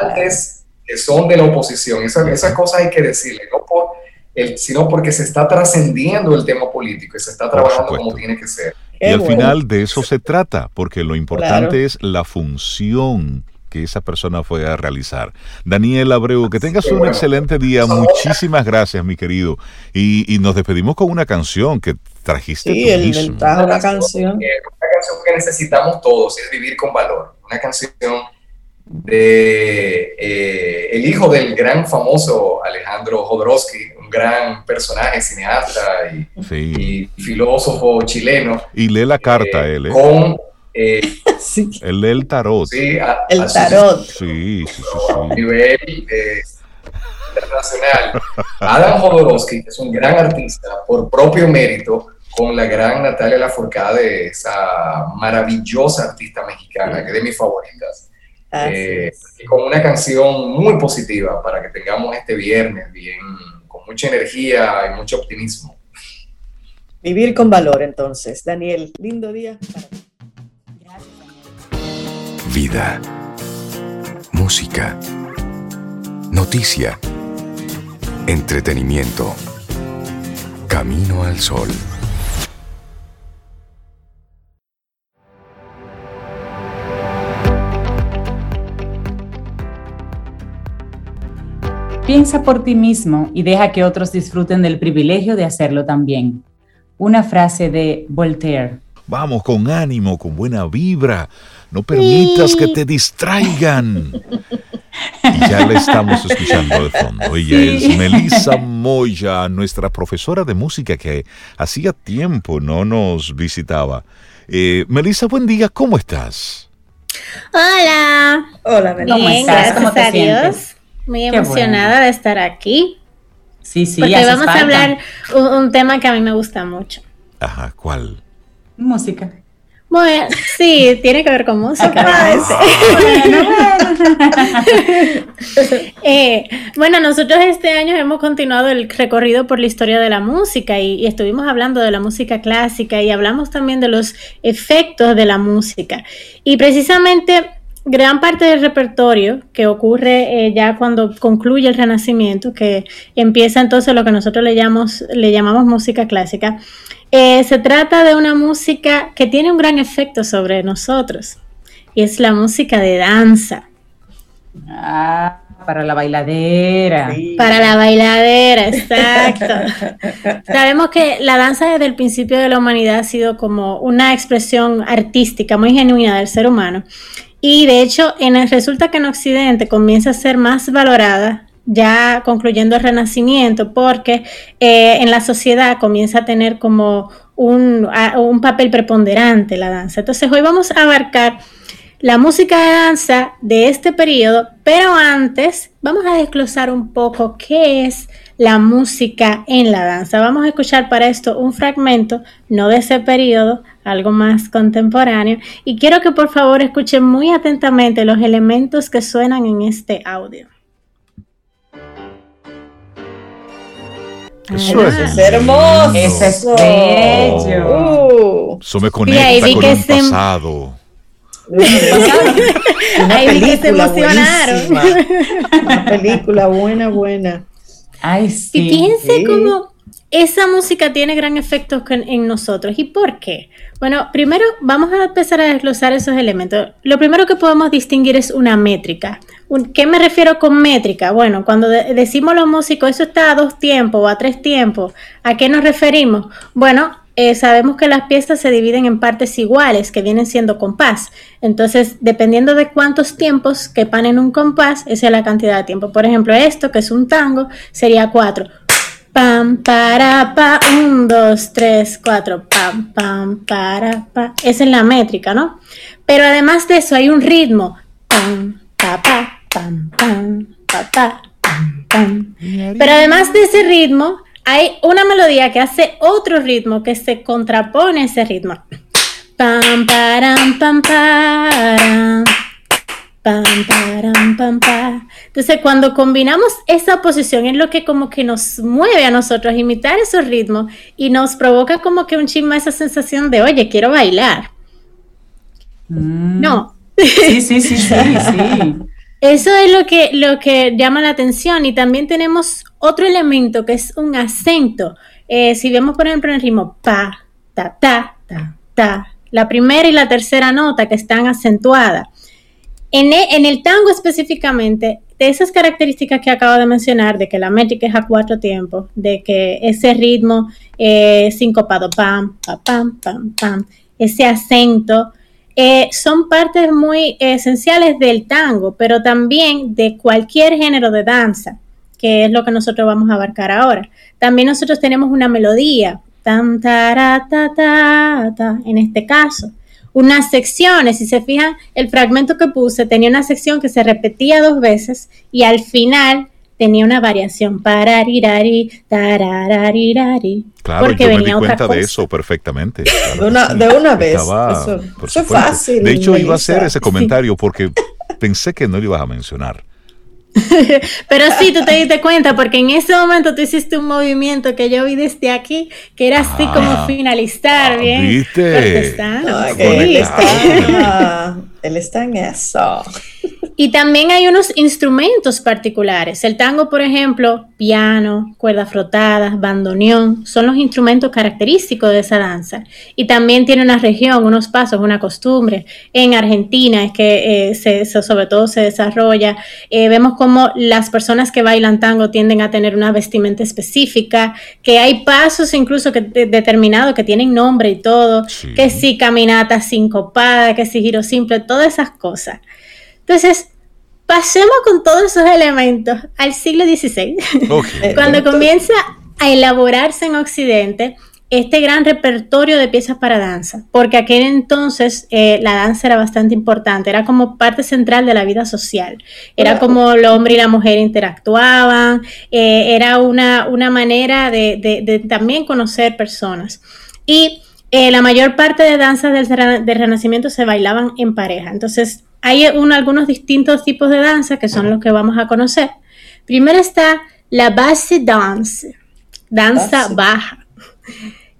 Alcaldes que son de la oposición, esas, cosas hay que decirle, no por el, sino porque se está trascendiendo el tema político y se está trabajando como tiene que ser. Y al final de eso se trata, porque lo importante es la función que esa persona fue a realizar. Daniel Abreu, que tengas un excelente día. Muchísimas gracias, mi querido. Y, nos despedimos con una canción que trajiste. Sí, el una canción. Una canción que necesitamos todos, es Vivir con Valor. Una canción de eh, el hijo del gran famoso Alejandro Jodorowsky, un gran personaje, cineasta y, filósofo chileno. Y lee la carta eh, él, ¿eh? Con eh, sí. El del tarot. Sí, el tarot. Sí, sí, sí. A nivel eh, internacional. Adam Jodorowsky es un gran artista por propio mérito con la gran Natalia Lafourcade, esa maravillosa artista mexicana, que es de mis favoritas. Eh, con una canción muy positiva para que tengamos este viernes bien, mucha energía y mucho optimismo. Vivir con valor, entonces. Daniel, lindo día Vida. Música. Noticia. Entretenimiento. Camino al sol. Piensa por ti mismo y deja que otros disfruten del privilegio de hacerlo también. Una frase de Voltaire. Vamos con ánimo, con buena vibra no permitas que te distraigan. Y ya la estamos escuchando de fondo. Ella es Melissa Moya, nuestra profesora de música que hacía tiempo no nos visitaba. Eh, Melissa, buen día, ¿cómo estás? Hola. Hola, Melissa. ¿Cómo estás? Gracias a Dios. Muy emocionada de estar aquí. Sí, sí. Porque vamos a hablar un, un tema que a mí me gusta mucho. Ajá, ¿cuál? Música. Bueno, sí, tiene que ver con música. Eh, bueno, nosotros este año hemos continuado el recorrido por la historia de la música y, y, estuvimos hablando de la música clásica y hablamos también de los efectos de la música. Y precisamente gran parte del repertorio que ocurre eh, ya cuando concluye el Renacimiento, que empieza entonces lo que nosotros le llamamos, le llamamos música clásica, eh, se trata de una música que tiene un gran efecto sobre nosotros y es la música de danza. Ah, para la bailadera. Para la bailadera, exacto. Sabemos que la danza desde el principio de la humanidad ha sido como una expresión artística muy genuina del ser humano. Y de hecho, en el, resulta que en Occidente comienza a ser más valorada ya concluyendo el renacimiento, porque eh, en la sociedad comienza a tener como un, un, papel preponderante la danza. Entonces hoy vamos a abarcar la música de danza de este periodo, pero antes vamos a desglosar un poco qué es la música en la danza. Vamos a escuchar para esto un fragmento, no de ese periodo, algo más contemporáneo, y quiero que por favor escuchen muy atentamente los elementos que suenan en este audio. Eso es, hermoso. Eso es bello. Uh. Eso me conecta con el pasado. Una película Una película buena, buena. Ay, sí. Y fíjense cómo esa música tiene gran efecto en nosotros. ¿Y por qué? Bueno, primero vamos a empezar a desglosar esos elementos. Lo primero que podemos distinguir es una métrica. ¿Qué me refiero con métrica? Bueno, cuando decimos los músicos, eso está a dos tiempos o a tres tiempos, ¿a qué nos referimos? Bueno, eh, sabemos que las piezas se dividen en partes iguales, que vienen siendo compás. Entonces, dependiendo de cuántos tiempos quepan en un compás, esa es la cantidad de tiempo. Por ejemplo, esto, que es un tango, sería cuatro. Pam, para, pa, un, dos, tres, cuatro, pam, pam, para, pa. Esa es la métrica, ¿no? Pero además de eso, hay un ritmo. Pam, pa, pa, pam, pam, pa, pa, pam, pam. Pero además de ese ritmo, hay una melodía que hace otro ritmo que se contrapone a ese ritmo. Pam, param, pam, param. Pam, param, pam, pam. Entonces, cuando combinamos esa posición, es lo que como que nos mueve a nosotros imitar esos ritmos y nos provoca como que un chisma esa sensación de, oye, quiero bailar. Mm. No. Sí, sí, sí, sí, sí. Eso es lo que, lo que llama la atención y también tenemos otro elemento que es un acento. Eh, si vemos, por ejemplo, en el ritmo pa, ta, ta, ta, ta, la primera y la tercera nota que están acentuadas. En el, en el tango específicamente, de esas características que acabo de mencionar, de que la métrica es a cuatro tiempos, de que ese ritmo eh, sincopado, pam, pam, pam, pam, ese acento, eh, son partes muy esenciales del tango, pero también de cualquier género de danza, que es lo que nosotros vamos a abarcar ahora. También nosotros tenemos una melodía, tan, ta, ta, ta, en este caso. Unas secciones, si se fijan, el fragmento que puse tenía una sección que se repetía dos veces y al final tenía una variación para. Claro, porque yo venía me di cuenta de eso perfectamente. de, una, vez. eso, es fácil. De hecho, iba a hacer ese comentario porque pensé que no lo ibas a mencionar. Pero sí, tú te diste cuenta, porque en ese momento tú hiciste un movimiento que yo vi desde aquí, que era así como ah. finalizar, ah, bien. ¿Viste? él, está, él está en eso. Y también hay unos instrumentos particulares. El tango, por ejemplo, piano, cuerdas frotadas, bandoneón, son los instrumentos característicos de esa danza. Y también tiene una región, unos pasos, una costumbre. En Argentina es que eh, se, sobre todo se desarrolla. Eh, vemos como las personas que bailan tango tienden a tener una vestimenta específica, que hay pasos incluso que, determinados que tienen nombre y todo, que si caminata sincopada, que si giro simple, todas esas cosas. Entonces, pasemos con todos esos elementos al siglo XVI, cuando comienza a elaborarse en Occidente este gran repertorio de piezas para danza, porque aquel entonces eh, la danza era bastante importante, era como parte central de la vida social, era como el hombre y la mujer interactuaban, eh, era una, una manera de, también conocer personas. Y eh, la mayor parte de danzas del, del Renacimiento se bailaban en pareja, entonces hay algunos distintos tipos de danza que son los que vamos a conocer. Primero está la base dance, danza baja,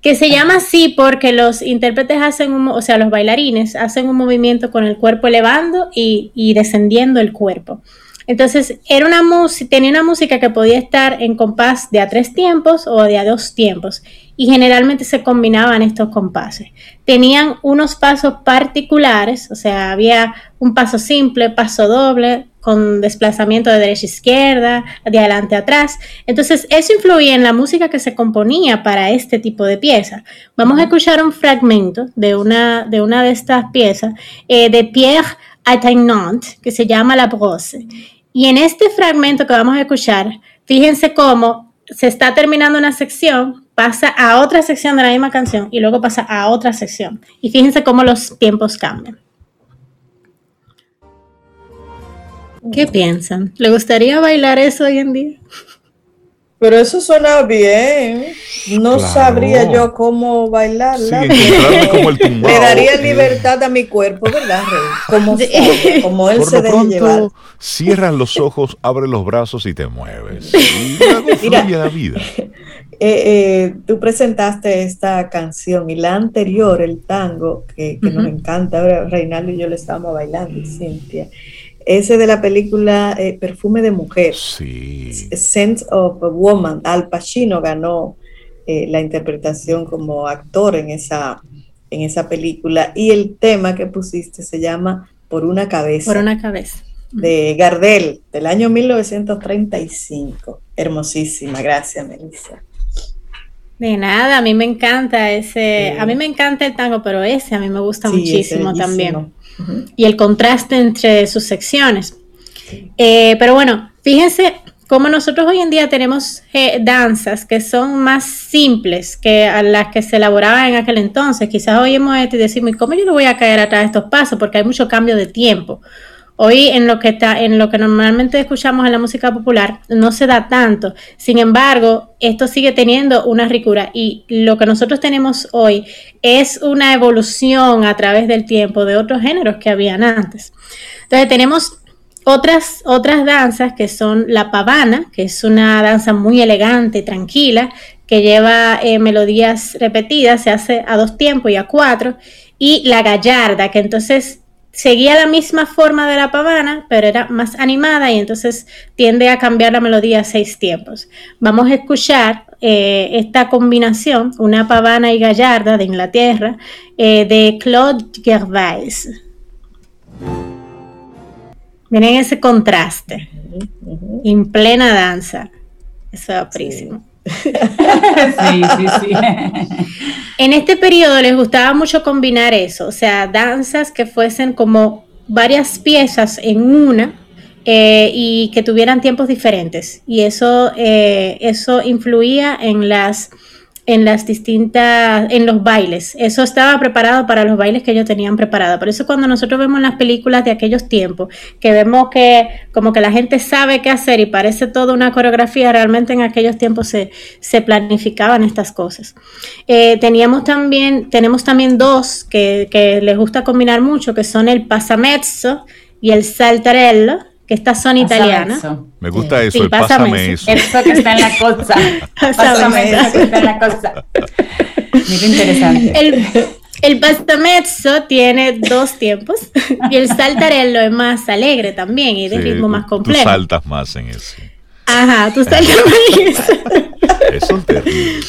que se llama así porque los intérpretes hacen, un, o sea, los bailarines hacen un movimiento con el cuerpo elevando y, y descendiendo el cuerpo. Entonces, era una tenía una música que podía estar en compás de a tres tiempos o de a dos tiempos y generalmente se combinaban estos compases. Tenían unos pasos particulares, o sea, había un paso simple, paso doble, con desplazamiento de derecha a izquierda, de adelante a atrás. Entonces, eso influía en la música que se componía para este tipo de pieza. Vamos a escuchar un fragmento de una de, una de estas piezas eh, de Pierre Attainant, que se llama La Brosse. Y en este fragmento que vamos a escuchar, fíjense cómo se está terminando una sección, pasa a otra sección de la misma canción y luego pasa a otra sección. Y fíjense cómo los tiempos cambian. ¿Qué piensan? ¿Le gustaría bailar eso hoy en día? Pero eso suena bien. No sabría yo cómo bailarla. Le daría libertad a mi cuerpo, ¿verdad, Como, como él se debe llevar. Cierran los ojos, abre los brazos y te mueves. Y luego fluye la vida. Eh, eh, tú presentaste esta canción y la anterior, el tango, que, nos encanta. Ahora Reinaldo y yo le estábamos bailando, Cintia ese de la película eh, Perfume de Mujer. Sí. Scent of a Woman. Al Pacino ganó eh, la interpretación como actor en esa, en esa película. Y el tema que pusiste se llama Por una cabeza. Por una cabeza. De Gardel, del año 1935. Hermosísima. Gracias, Melissa. De nada, a mí me encanta ese, a mí me encanta el tango, pero ese a mí me gusta muchísimo también y el contraste entre sus secciones. Eh, pero bueno, fíjense cómo nosotros hoy en día tenemos eh, danzas que son más simples que a las que se elaboraban en aquel entonces. Quizás oímos esto y decimos, ¿cómo yo no voy a caer atrás de estos pasos? Porque hay mucho cambio de tiempo. Hoy en lo que está, en lo que normalmente escuchamos en la música popular no se da tanto. Sin embargo, esto sigue teniendo una ricura y lo que nosotros tenemos hoy es una evolución a través del tiempo de otros géneros que habían antes. Entonces tenemos otras, otras danzas que son la pavana, que es una danza muy elegante, tranquila, que lleva eh, melodías repetidas, se hace a dos tiempos y a cuatro, y la gallarda, que entonces seguía la misma forma de la pavana, pero era más animada y entonces tiende a cambiar la melodía a seis tiempos. Vamos a escuchar eh, esta combinación, una pavana y gallarda de Inglaterra, eh, de Claude Gervais. Miren ese contraste, en plena danza. Eso es aprísimo. sí, sí, sí. en este periodo les gustaba mucho combinar eso, o sea, danzas que fuesen como varias piezas en una eh, y que tuvieran tiempos diferentes. Y eso, eh, eso influía en las en las distintas, en los bailes. Eso estaba preparado para los bailes que ellos tenían preparado. Por eso cuando nosotros vemos las películas de aquellos tiempos, que vemos que como que la gente sabe qué hacer y parece toda una coreografía, realmente en aquellos tiempos se, se planificaban estas cosas. Eh, teníamos también, tenemos también dos que, que les gusta combinar mucho, que son el pasamezzo y el saltarello que estas son italianas. Me gusta eso, el pásame, eso. eso. que está en la cosa. pásame eso que está en la cosa. Mira interesante. El, el pastamezzo tiene dos tiempos y el saltarello es más alegre también y de ritmo más complejo. Tú saltas más en eso. Ajá, tú saltas más en eso. Eso es terrible.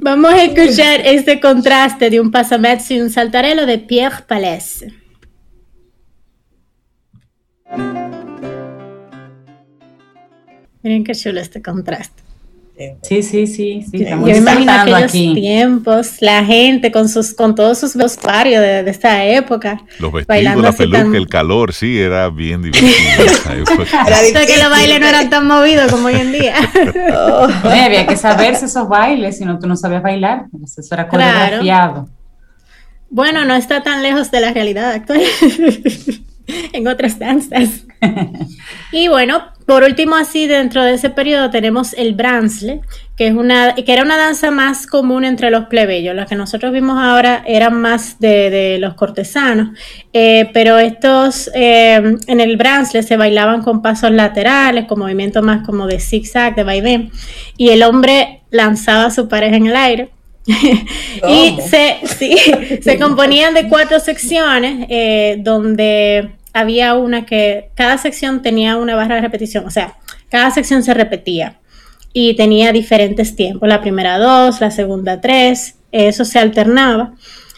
Vamos a escuchar este contraste de un pasamezzo y un saltarello de Pierre Palais. Miren qué chulo este contraste. Sí, sí, sí, sí. Yo me imagino aquellos tiempos, la gente con sus, con todos sus vestuarios de, de esta época. Los vestidos, la peluca, el calor, sí, era bien divertido. Era que los bailes no eran tan movidos como hoy en día. había que saberse esos bailes, si no tú no sabías bailar. Eso era coreografiado. Bueno, no está tan lejos de la realidad actual. en otras danzas. y bueno, por último, así dentro de ese periodo tenemos el Bransle, que, es una, que era una danza más común entre los plebeyos. Las que nosotros vimos ahora eran más de, los cortesanos, eh, pero estos eh, en el Bransle se bailaban con pasos laterales, con movimientos más como de zigzag, de vaivén, y el hombre lanzaba a su pareja en el aire. y se, se componían de cuatro secciones eh, donde había una que cada sección tenía una barra de repetición, o sea, cada sección se repetía y tenía diferentes tiempos, la primera dos, la segunda tres, eso se alternaba.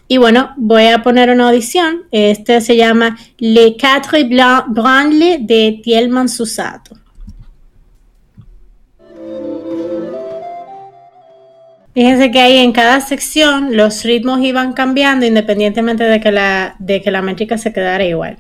Y bueno, voy a poner una audición. Este se llama Les Quatre Branles de Tielman Susato. Fíjense que ahí en cada sección los ritmos iban cambiando independientemente de que la, de que la métrica se quedara igual.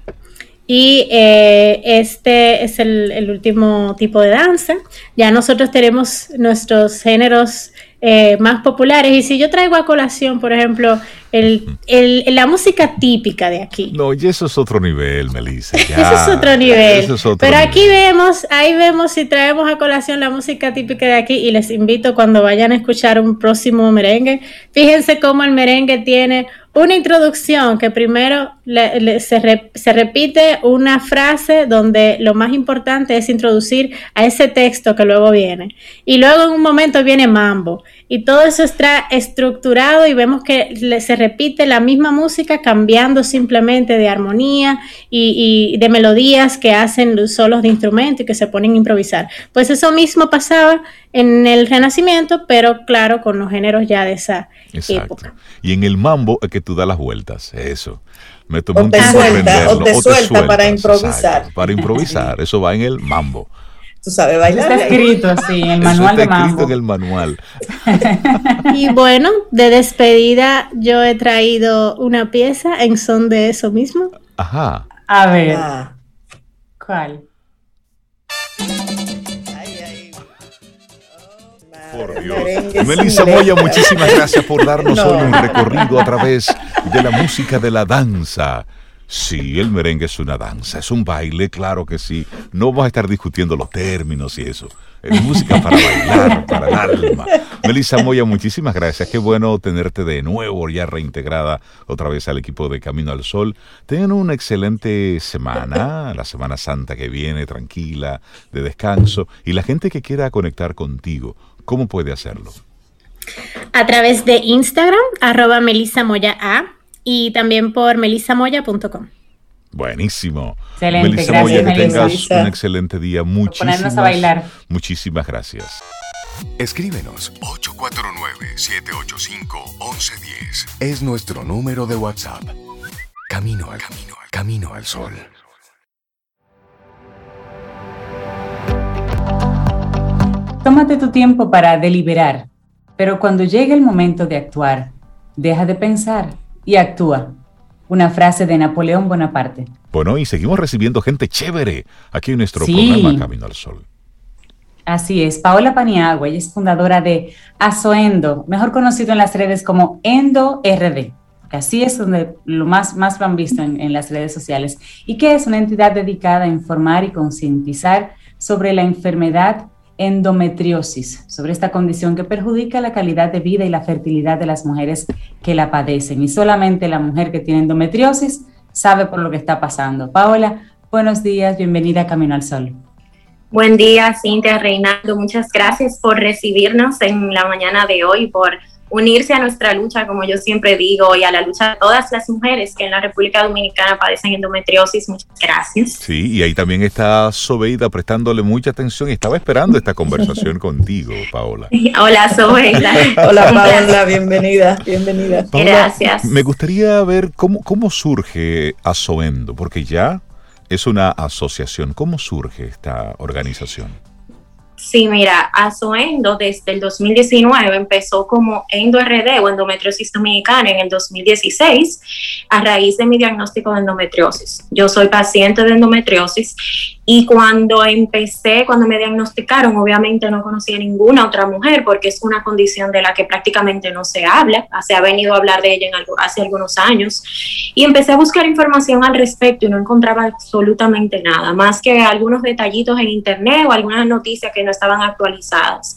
Y eh, este es el, último tipo de danza. Ya nosotros tenemos nuestros géneros eh, más populares. Y si yo traigo a colación, por ejemplo, el, la música típica de aquí. No, y eso es otro nivel, Melissa. eso es otro nivel. Pero aquí vemos, ahí vemos si traemos a colación la música típica de aquí y les invito cuando vayan a escuchar un próximo merengue, fíjense cómo el merengue tiene una introducción que primero se, se, repite una frase donde lo más importante es introducir a ese texto que luego viene. Y luego en un momento viene mambo. Y todo eso está estructurado y vemos que se repite la misma música cambiando simplemente de armonía y, y de melodías que hacen los solos de instrumento y que se ponen a improvisar. Pues eso mismo pasaba en el Renacimiento, pero claro, con los géneros ya de esa época. Y en el mambo es que tú das las vueltas, eso. Me tomó un tiempo suelta, o te, suelta, para improvisar. para improvisar, eso va en el mambo. Tú sabes bailar. Está escrito así, en el manual está de escrito en el manual. y bueno, de despedida yo he traído una pieza en son de eso mismo. Ajá. A ver. Ah. ¿Cuál? Por Dios. Melissa Moya, muchísimas gracias por darnos hoy un recorrido a través de la música de la danza. Sí, el merengue es una danza, es un baile, claro que sí. No vamos a estar discutiendo los términos y eso. Es música para bailar, para el alma. Melissa Moya, muchísimas gracias. Qué bueno tenerte de nuevo, ya reintegrada otra vez al equipo de Camino al Sol. Tengan una excelente semana, la Semana Santa que viene, tranquila, de descanso. Y la gente que quiera conectar contigo, ¿cómo puede hacerlo? A través de Instagram, arroba Melissa Moya A y también por melisamoya.com. Buenísimo. Excelente, Melissa gracias, Moya, que tengas un excelente día. Muchísimas, a bailar. muchísimas gracias. Escríbenos 849-785-1110. Es nuestro número de WhatsApp. Camino al camino, al camino al sol. Tómate tu tiempo para deliberar, pero cuando llegue el momento de actuar, deja de pensar y actúa. Una frase de Napoleón Bonaparte. Bueno, y seguimos recibiendo gente chévere aquí en nuestro programa Camino al Sol. Así es, Paola Paniagua, ella es fundadora de Asoendo, mejor conocido en las redes como Endo RD. Así es donde lo más, más lo han visto en, en las redes sociales. Y que es una entidad dedicada a informar y concientizar sobre la enfermedad endometriosis, sobre esta condición que perjudica la calidad de vida y la fertilidad de las mujeres que la padecen. Y solamente la mujer que tiene endometriosis sabe por lo que está pasando. Paola, buenos días, bienvenida a Camino al Sol. Buen día, Cintia, Reinaldo. Muchas gracias por recibirnos en la mañana de hoy, por unirse a nuestra lucha, como yo siempre digo, y a la lucha de todas las mujeres que en la República Dominicana padecen endometriosis. Muchas gracias. Sí, y ahí también está Sobeida prestándole mucha atención y estaba esperando esta conversación contigo, Paola. Hola, Sobeida. Hola, Paola, bienvenida, bienvenida. gracias. Me gustaría ver cómo, cómo surge Asoendo, porque ya es una asociación. ¿Cómo surge esta organización? Sí, mira, Asoendo desde el 2019 empezó como EndoRD o endometriosis dominicana en el 2016 a raíz de mi diagnóstico de endometriosis. Yo soy paciente de endometriosis y cuando empecé, cuando me diagnosticaron, obviamente no conocía ninguna otra mujer porque es una condición de la que prácticamente no se habla. Se ha venido a hablar de ella hace algunos años. Y empecé a buscar información al respecto y no encontraba absolutamente nada, más que algunos detallitos en internet o algunas noticias que no estaban actualizadas.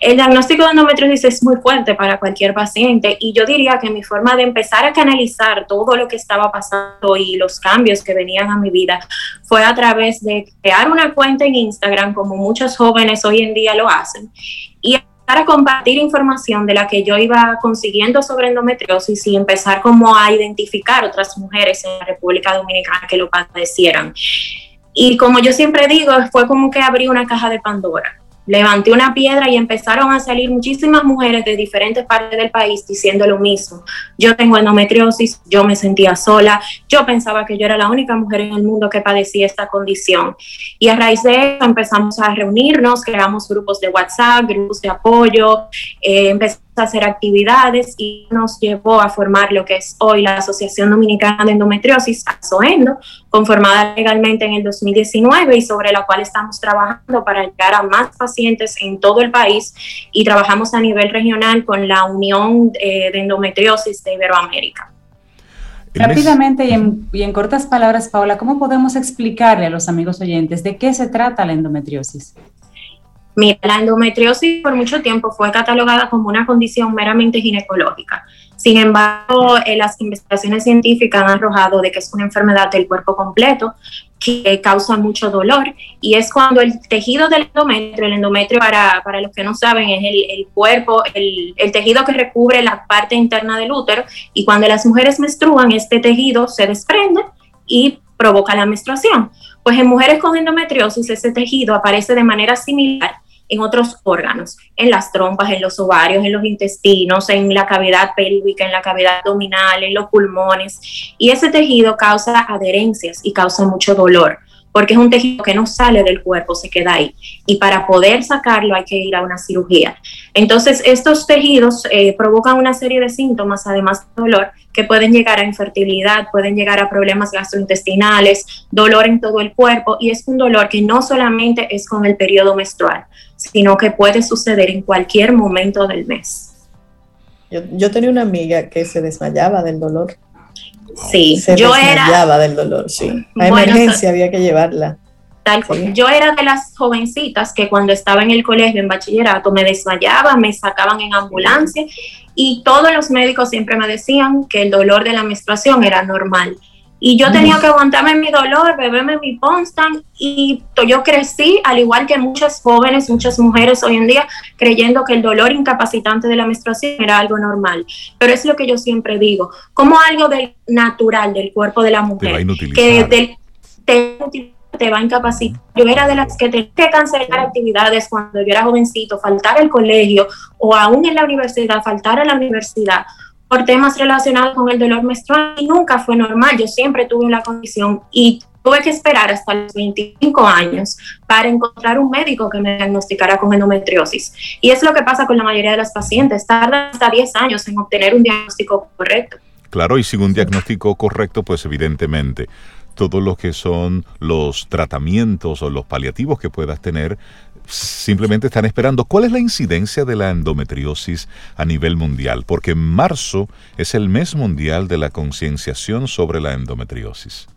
El diagnóstico de endometriosis es muy fuerte para cualquier paciente y yo diría que mi forma de empezar a canalizar todo lo que estaba pasando y los cambios que venían a mi vida fue a través de crear una cuenta en Instagram, como muchos jóvenes hoy en día lo hacen, y para compartir información de la que yo iba consiguiendo sobre endometriosis y empezar como a identificar otras mujeres en la República Dominicana que lo padecieran. Y como yo siempre digo, fue como que abrí una caja de Pandora levanté una piedra y empezaron a salir muchísimas mujeres de diferentes partes del país diciendo lo mismo. Yo tengo endometriosis, yo me sentía sola, yo pensaba que yo era la única mujer en el mundo que padecía esta condición. Y a raíz de eso empezamos a reunirnos, creamos grupos de WhatsApp, grupos de apoyo, eh, empezamos a hacer actividades y nos llevó a formar lo que es hoy la Asociación Dominicana de Endometriosis, ASOENDO, conformada legalmente en el 2019 y sobre la cual estamos trabajando para llegar a más pacientes en todo el país y trabajamos a nivel regional con la Unión eh, de Endometriosis de Iberoamérica. Rápidamente y en, y en, cortas palabras, Paola, ¿cómo podemos explicarle a los amigos oyentes de qué se trata la endometriosis? Mira, la endometriosis por mucho tiempo fue catalogada como una condición meramente ginecológica. Sin embargo, eh, las investigaciones científicas han arrojado de que es una enfermedad del cuerpo completo que causa mucho dolor y es cuando el tejido del endometrio, el endometrio para, para los que no saben es el, el cuerpo, el, el, tejido que recubre la parte interna del útero y cuando las mujeres menstruan este tejido se desprende y provoca la menstruación. Pues en mujeres con endometriosis ese tejido aparece de manera similar en otros órganos, en las trompas, en los ovarios, en los intestinos, en la cavidad pélvica, en la cavidad abdominal, en los pulmones. Y ese tejido causa adherencias y causa mucho dolor, porque es un tejido que no sale del cuerpo, se queda ahí. Y para poder sacarlo hay que ir a una cirugía. Entonces, estos tejidos eh, provocan una serie de síntomas, además de dolor, que pueden llegar a infertilidad, pueden llegar a problemas gastrointestinales, dolor en todo el cuerpo, y es un dolor que no solamente es con el periodo menstrual, sino que puede suceder en cualquier momento del mes. Yo, tenía una amiga que se desmayaba del dolor. Sí, se yo desmayaba del dolor, sí. A emergencia había que llevarla. Tal Yo era de las jovencitas que cuando estaba en el colegio, en bachillerato, me desmayaba, me sacaban en ambulancia y todos los médicos siempre me decían que el dolor de la menstruación era normal. Y yo tenía que aguantarme mi dolor, beberme mi Ponstan y yo crecí, al igual que muchas jóvenes, muchas mujeres hoy en día, creyendo que el dolor incapacitante de la menstruación era algo normal. Pero es lo que yo siempre digo, como algo del natural del cuerpo de la mujer, que te, va a incapacitar. Yo era de las que tenía que cancelar actividades cuando yo era jovencito, faltar al colegio o aún en la universidad, faltar a la universidad por temas relacionados con el dolor menstrual y nunca fue normal. Yo siempre tuve la condición y tuve que esperar hasta los 25 años para encontrar un médico que me diagnosticara con endometriosis. Y es lo que pasa con la mayoría de las pacientes. Tarda hasta 10 años en obtener un diagnóstico correcto. Claro, y sin un diagnóstico correcto, pues evidentemente todo lo que son los tratamientos o los paliativos que puedas tener simplemente están esperando. ¿Cuál es la incidencia de la endometriosis a nivel mundial? Porque marzo es el mes mundial de la concienciación sobre la endometriosis.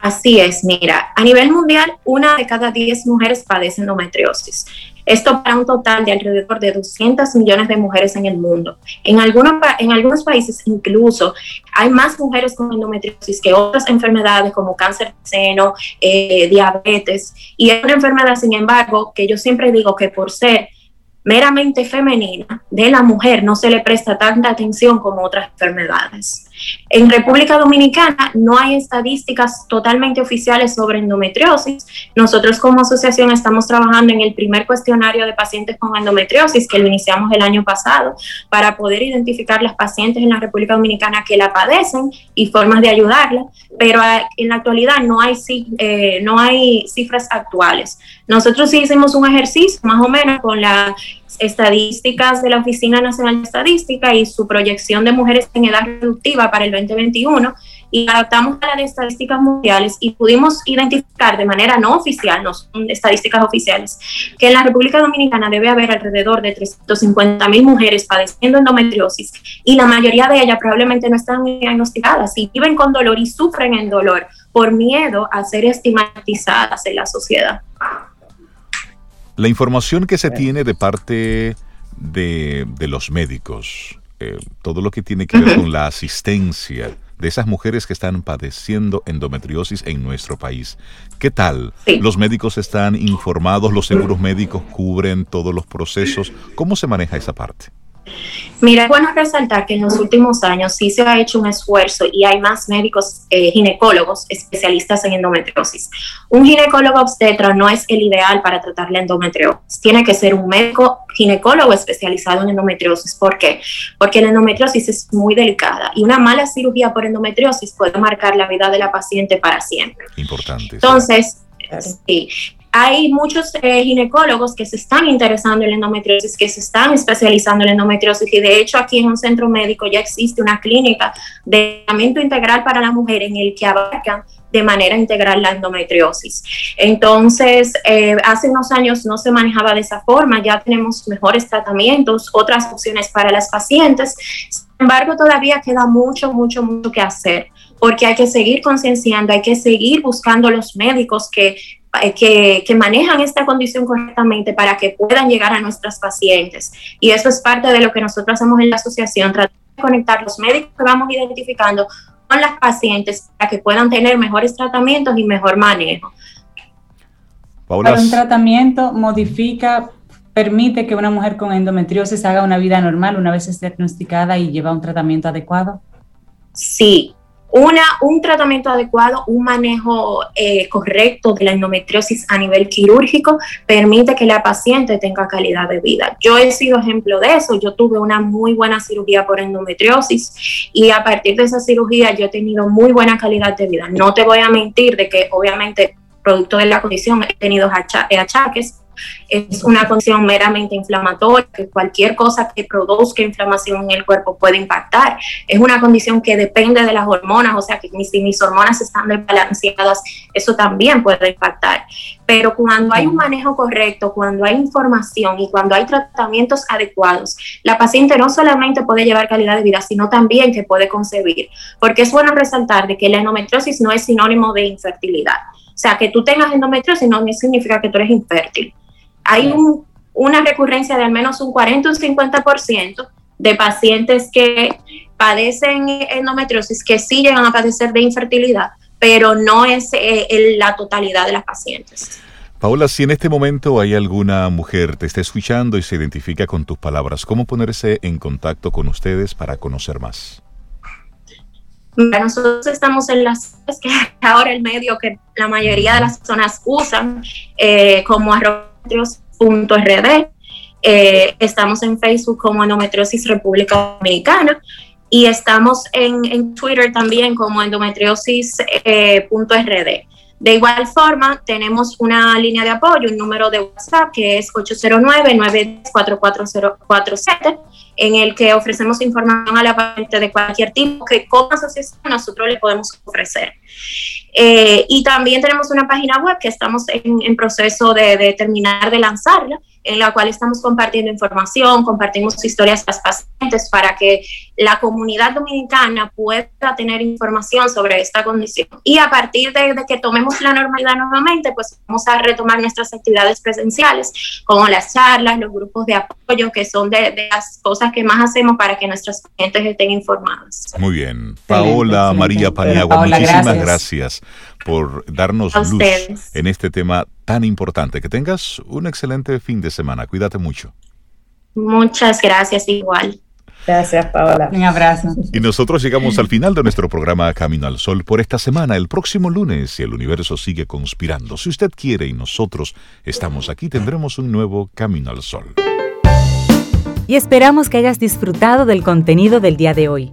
Así es, mira, a nivel mundial, una de cada diez mujeres padece endometriosis. Esto para un total de alrededor de 200 millones de mujeres en el mundo. En algunos, en algunos países incluso hay más mujeres con endometriosis que otras enfermedades como cáncer de seno, eh, diabetes. Y es una enfermedad, sin embargo, que yo siempre digo que por ser meramente femenina de la mujer no se le presta tanta atención como otras enfermedades. En República Dominicana no hay estadísticas totalmente oficiales sobre endometriosis. Nosotros como asociación estamos trabajando en el primer cuestionario de pacientes con endometriosis que lo iniciamos el año pasado para poder identificar las pacientes en la República Dominicana que la padecen y formas de ayudarla, pero en la actualidad no hay, eh, no hay cifras actuales. Nosotros sí hicimos un ejercicio más o menos con estadísticas de la Oficina Nacional de Estadística y su proyección de mujeres en edad reductiva para el 2021 y adaptamos a las estadísticas mundiales y pudimos identificar de manera no oficial, no son estadísticas oficiales, que en la República Dominicana debe haber alrededor de 350 mil mujeres padeciendo endometriosis y la mayoría de ellas probablemente no están diagnosticadas y viven con dolor y sufren en dolor por miedo a ser estigmatizadas en la sociedad. La información que se tiene de parte de, los médicos, eh, todo lo que tiene que ver con la asistencia de esas mujeres que están padeciendo endometriosis en nuestro país. ¿Qué tal? ¿Los médicos están informados? ¿Los seguros médicos cubren todos los procesos? ¿Cómo se maneja esa parte? Mira, es bueno resaltar que en los últimos años sí se ha hecho un esfuerzo y hay más médicos eh, ginecólogos especialistas en endometriosis. Un ginecólogo obstetra no es el ideal para tratar la endometriosis. Tiene que ser un médico ginecólogo especializado en endometriosis. ¿Por qué? Porque la endometriosis es muy delicada y una mala cirugía por endometriosis puede marcar la vida de la paciente para siempre. Importante. Entonces, sí hay muchos eh, ginecólogos que se están interesando en la endometriosis, que se están especializando en la endometriosis y de hecho aquí en un centro médico ya existe una clínica de tratamiento integral para la mujer en el que abarcan de manera integral la endometriosis. Entonces, eh, hace unos años no se manejaba de esa forma, ya tenemos mejores tratamientos, otras opciones para las pacientes. Sin embargo, todavía queda mucho, mucho, mucho que hacer porque hay que seguir concienciando, hay que seguir buscando los médicos que eh, que, manejan esta condición correctamente para que puedan llegar a nuestras pacientes. Y eso es parte de lo que nosotros hacemos en la asociación, tratar de conectar los médicos que vamos identificando con las pacientes para que puedan tener mejores tratamientos y mejor manejo. Paula. un tratamiento modifica, permite que una mujer con endometriosis haga una vida normal una vez esté diagnosticada y lleva un tratamiento adecuado? Sí, una, un tratamiento adecuado, un manejo eh, correcto de la endometriosis a nivel quirúrgico permite que la paciente tenga calidad de vida. Yo he sido ejemplo de eso. Yo tuve una muy buena cirugía por endometriosis y a partir de esa cirugía yo he tenido muy buena calidad de vida. No te voy a mentir de que obviamente producto de la condición he tenido achaques es una condición meramente inflamatoria, que cualquier cosa que produzca inflamación en el cuerpo puede impactar. Es una condición que depende de las hormonas, o sea que si mis hormonas están desbalanceadas, eso también puede impactar. Pero cuando hay un manejo correcto, cuando hay información y cuando hay tratamientos adecuados, la paciente no solamente puede llevar calidad de vida, sino también que puede concebir. Porque es bueno resaltar de que la endometriosis no es sinónimo de infertilidad. O sea, que tú tengas endometriosis no significa que tú eres infértil hay una recurrencia de al menos un 40 o un 50% de pacientes que padecen endometriosis que sí llegan a padecer de infertilidad, pero no es eh, la totalidad de las pacientes. Paula, si en este momento hay alguna mujer te está escuchando y se identifica con tus palabras, ¿cómo ponerse en contacto con ustedes para conocer más? nosotros estamos en las que ahora el medio que la mayoría de las personas usan eh, como arroba endometriosis.rd. Eh, estamos en Facebook como Endometriosis República Dominicana y estamos en, Twitter también como endometriosis.rd. Eh, de igual forma, tenemos una línea de apoyo, un número de WhatsApp que es 809-94447, en el que ofrecemos información a la paciente de cualquier tipo que como asociación nosotros le podemos ofrecer. Eh, y también tenemos una página web que estamos en, proceso de, de, terminar de lanzarla, en la cual estamos compartiendo información, compartimos historias a las pacientes para que la comunidad dominicana pueda tener información sobre esta condición. Y a partir de, que tomemos la normalidad nuevamente, pues vamos a retomar nuestras actividades presenciales, como las charlas, los grupos de apoyo, que son de, las cosas que más hacemos para que nuestras pacientes estén informadas. Muy bien. Paola María Paniagua, muchísimas gracias por darnos luz en este tema tan importante. Que tengas un excelente fin de semana. Cuídate mucho. Muchas gracias, igual. Gracias, Paola. Un abrazo. Y nosotros llegamos al final de nuestro programa Camino al Sol por esta semana. El próximo lunes, si el universo sigue conspirando, si usted quiere y nosotros estamos aquí, tendremos un nuevo Camino al Sol. Y esperamos que hayas disfrutado del contenido del día de hoy.